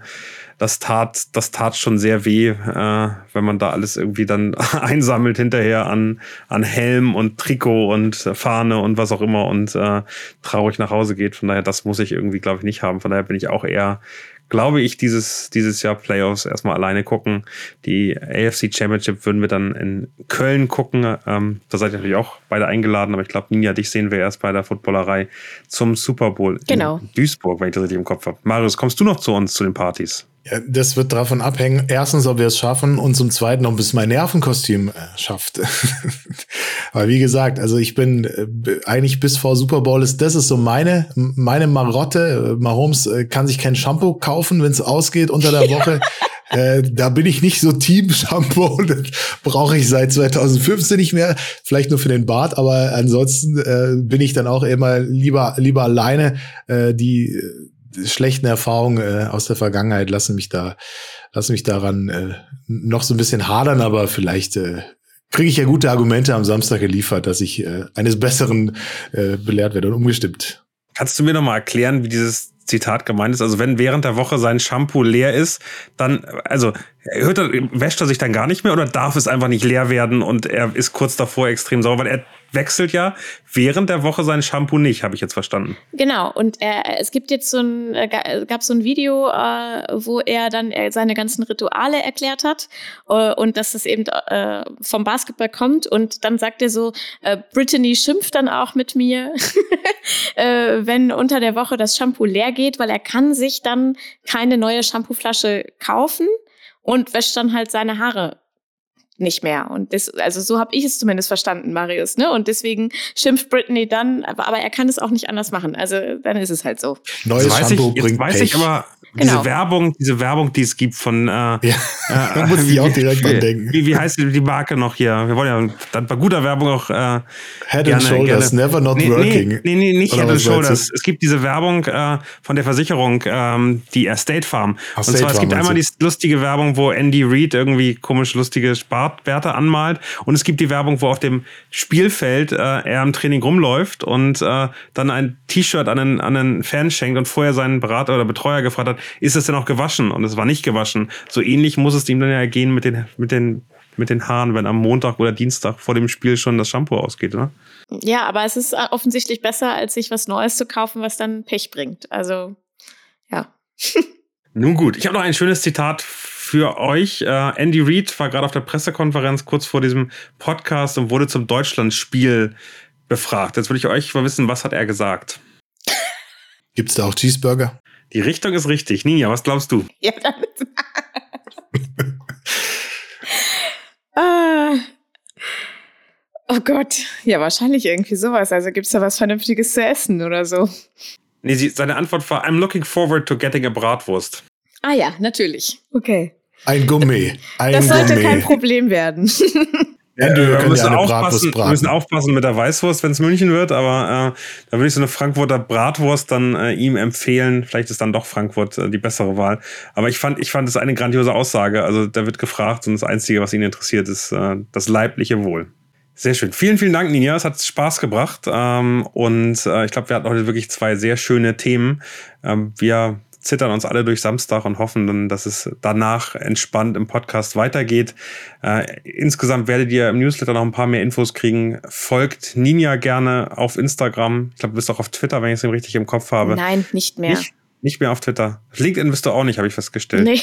das tat, das tat schon sehr weh, äh, wenn man da alles irgendwie dann einsammelt hinterher an, an Helm und Trikot und Fahne und was auch immer und äh, traurig nach Hause geht. Von daher, das muss ich irgendwie, glaube ich, nicht haben. Von daher bin ich auch eher, glaube ich, dieses, dieses Jahr Playoffs erstmal alleine gucken. Die AFC Championship würden wir dann in Köln gucken. Ähm, da seid ihr natürlich auch beide eingeladen, aber ich glaube, Ninja, dich sehen wir erst bei der Footballerei zum Super Bowl genau. in Duisburg, wenn ich das richtig im Kopf habe. Marius, kommst du noch zu uns zu den Partys? Ja, das wird davon abhängen, erstens, ob wir es schaffen und zum Zweiten, ob es mein Nervenkostüm äh, schafft. Weil wie gesagt, also ich bin äh, eigentlich bis vor Super Bowl ist, das ist so meine, meine Marotte. Mahomes äh, kann sich kein Shampoo kaufen, wenn es ausgeht unter der Woche. Äh, da bin ich nicht so Team-Shampoo. Das brauche ich seit 2015 nicht mehr. Vielleicht nur für den Bart, aber ansonsten äh, bin ich dann auch immer lieber, lieber alleine. Äh, die schlechten Erfahrungen äh, aus der Vergangenheit lassen mich da, lassen mich daran äh, noch so ein bisschen hadern, aber vielleicht äh, kriege ich ja gute Argumente am Samstag geliefert, dass ich äh, eines Besseren äh, belehrt werde und umgestimmt. Kannst du mir noch mal erklären, wie dieses Zitat gemeint ist? Also wenn während der Woche sein Shampoo leer ist, dann, also hört er, wäscht er sich dann gar nicht mehr oder darf es einfach nicht leer werden und er ist kurz davor extrem sauer, weil er wechselt ja während der Woche sein Shampoo nicht, habe ich jetzt verstanden. Genau, und äh, es gibt jetzt so ein, äh, gab so ein Video, äh, wo er dann äh, seine ganzen Rituale erklärt hat äh, und dass es eben äh, vom Basketball kommt und dann sagt er so, äh, Brittany schimpft dann auch mit mir, äh, wenn unter der Woche das Shampoo leer geht, weil er kann sich dann keine neue Shampooflasche kaufen und wäscht dann halt seine Haare nicht mehr. Und das, also so habe ich es zumindest verstanden, Marius. Ne? Und deswegen schimpft Britney dann, aber, aber er kann es auch nicht anders machen. Also dann ist es halt so. Neues Jetzt weiß Shampoo ich, bringt jetzt weiß Pech. ich aber Genau. diese Werbung, diese Werbung, die es gibt von äh, ja, äh, da muss ich auch direkt dran wie, denken. Wie, wie heißt die Marke noch hier? Wir wollen ja dann bei guter Werbung auch äh, Head gerne, and Shoulders, gerne. never not nee, working. Nee, nee, nicht Oder Head and Shoulders. Es gibt diese Werbung äh, von der Versicherung, ähm, die äh, State Farm. Ach, Und State zwar, es Farm gibt meinst einmal die lustige Werbung, wo Andy Reid irgendwie komisch lustige Spartwerte anmalt. Und es gibt die Werbung, wo auf dem Spielfeld äh, er im Training rumläuft und äh, dann ein T-Shirt an einen, an einen Fan schenkt und vorher seinen Berater oder Betreuer gefragt hat, ist es denn auch gewaschen? Und es war nicht gewaschen. So ähnlich muss es ihm dann ja gehen mit den, mit den, mit den Haaren, wenn am Montag oder Dienstag vor dem Spiel schon das Shampoo ausgeht, oder? Ja, aber es ist äh, offensichtlich besser, als sich was Neues zu kaufen, was dann Pech bringt. Also, ja. Nun gut, ich habe noch ein schönes Zitat für euch. Äh, Andy Reid war gerade auf der Pressekonferenz kurz vor diesem Podcast und wurde zum Deutschlandspiel befragt. Jetzt würde ich euch mal wissen, was hat er gesagt? Gibt's da auch Cheeseburger? Die Richtung ist richtig. Ninja, was glaubst du? Ja, damit. ah. Oh Gott. Ja, wahrscheinlich irgendwie sowas. Also gibt's da was Vernünftiges zu essen oder so? Nee, sie, seine Antwort war, I'm looking forward to getting a Bratwurst. Ah ja, natürlich. Okay. Ein Gummi. Ein Das sollte Gummi. kein Problem werden. Andy, wir wir, können müssen aufpassen, wir müssen aufpassen mit der Weißwurst, wenn es München wird, aber äh, da würde ich so eine Frankfurter Bratwurst dann äh, ihm empfehlen. Vielleicht ist dann doch Frankfurt äh, die bessere Wahl. Aber ich fand, ich fand es eine grandiose Aussage. Also da wird gefragt und das Einzige, was ihn interessiert, ist äh, das leibliche Wohl. Sehr schön. Vielen, vielen Dank, Ninja. Es hat Spaß gebracht. Ähm, und äh, ich glaube, wir hatten heute wirklich zwei sehr schöne Themen. Ähm, wir zittern uns alle durch Samstag und hoffen dann, dass es danach entspannt im Podcast weitergeht. Äh, insgesamt werdet ihr im Newsletter noch ein paar mehr Infos kriegen. Folgt Ninja gerne auf Instagram. Ich glaube, du bist auch auf Twitter, wenn ich es richtig im Kopf habe. Nein, nicht mehr. Nicht, nicht mehr auf Twitter. LinkedIn bist du auch nicht, habe ich festgestellt. Nee.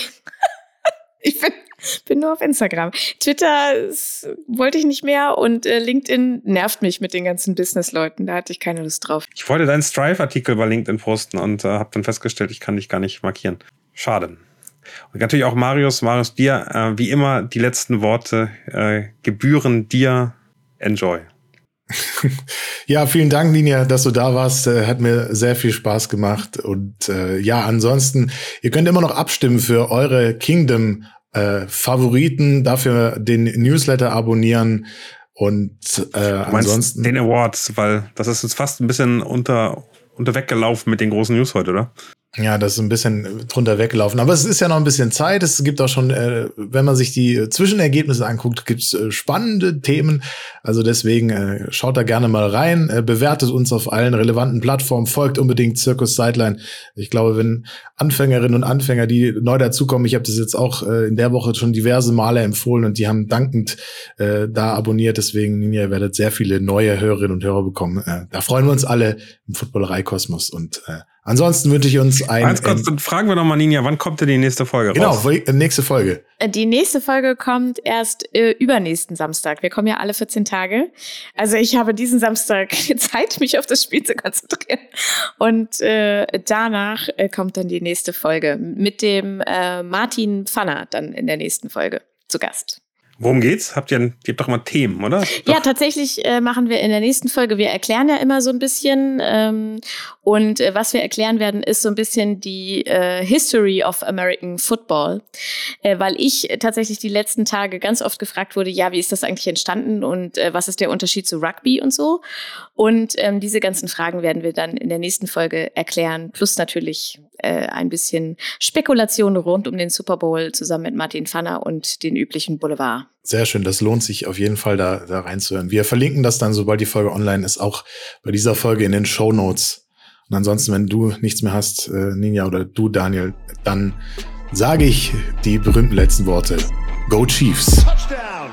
ich bin, bin nur auf Instagram. Twitter ist, wollte ich nicht mehr und äh, LinkedIn nervt mich mit den ganzen Business-Leuten. Da hatte ich keine Lust drauf. Ich wollte deinen Strive-Artikel bei LinkedIn posten und äh, habe dann festgestellt, ich kann dich gar nicht markieren. Schade. Und natürlich auch Marius, Marius, dir, äh, wie immer, die letzten Worte äh, gebühren dir. Enjoy. Ja, vielen Dank, Ninja, dass du da warst. Äh, Hat mir sehr viel Spaß gemacht. Und äh, ja, ansonsten, ihr könnt immer noch abstimmen für eure Kingdom äh, Favoriten, dafür den Newsletter abonnieren und äh, ansonsten. den Awards, weil das ist jetzt fast ein bisschen unter, unter weggelaufen mit den großen News heute, oder? Ja, das ist ein bisschen drunter weggelaufen. Aber es ist ja noch ein bisschen Zeit. Es gibt auch schon, äh, wenn man sich die Zwischenergebnisse anguckt, gibt's äh, spannende Themen. Also deswegen äh, schaut da gerne mal rein, äh, bewertet uns auf allen relevanten Plattformen, folgt unbedingt Circus Sideline. Ich glaube, wenn Anfängerinnen und Anfänger, die neu dazukommen, ich habe das jetzt auch äh, in der Woche schon diverse Male empfohlen und die haben dankend äh, da abonniert. Deswegen, ihr werdet sehr viele neue Hörerinnen und Hörer bekommen. Äh, da freuen wir uns alle im Footballerei-Kosmos. Und äh, ansonsten wünsche ich uns ein, Ganz kurz, dann fragen wir noch mal, Ninja, wann kommt denn die nächste Folge Genau, raus? wo- nächste Folge. Die nächste Folge kommt erst äh, übernächsten Samstag. Wir kommen ja alle 14 Tage. Also ich habe diesen Samstag Zeit, mich auf das Spiel zu konzentrieren. Und äh, danach äh, kommt dann die nächste Folge mit dem äh, Martin Pfanner dann in der nächsten Folge zu Gast. Worum geht's? Habt ihr, ihr habt doch mal Themen, oder? Ja, tatsächlich äh, machen wir in der nächsten Folge, wir erklären ja immer so ein bisschen. Ähm, und äh, was wir erklären werden, ist so ein bisschen die äh, History of American Football. Äh, weil ich tatsächlich die letzten Tage ganz oft gefragt wurde, ja, wie ist das eigentlich entstanden und äh, was ist der Unterschied zu Rugby und so. Und ähm, diese ganzen Fragen werden wir dann in der nächsten Folge erklären. Plus natürlich äh, ein bisschen Spekulation rund um den Super Bowl zusammen mit Martin Pfanner und den üblichen Boulevard. Sehr schön, das lohnt sich auf jeden Fall da, da reinzuhören. Wir verlinken das dann, sobald die Folge online ist, auch bei dieser Folge in den Show Notes. Und ansonsten, wenn du nichts mehr hast, äh, Ninja oder du, Daniel, dann sage ich die berühmten letzten Worte. Go Chiefs! Touchdown!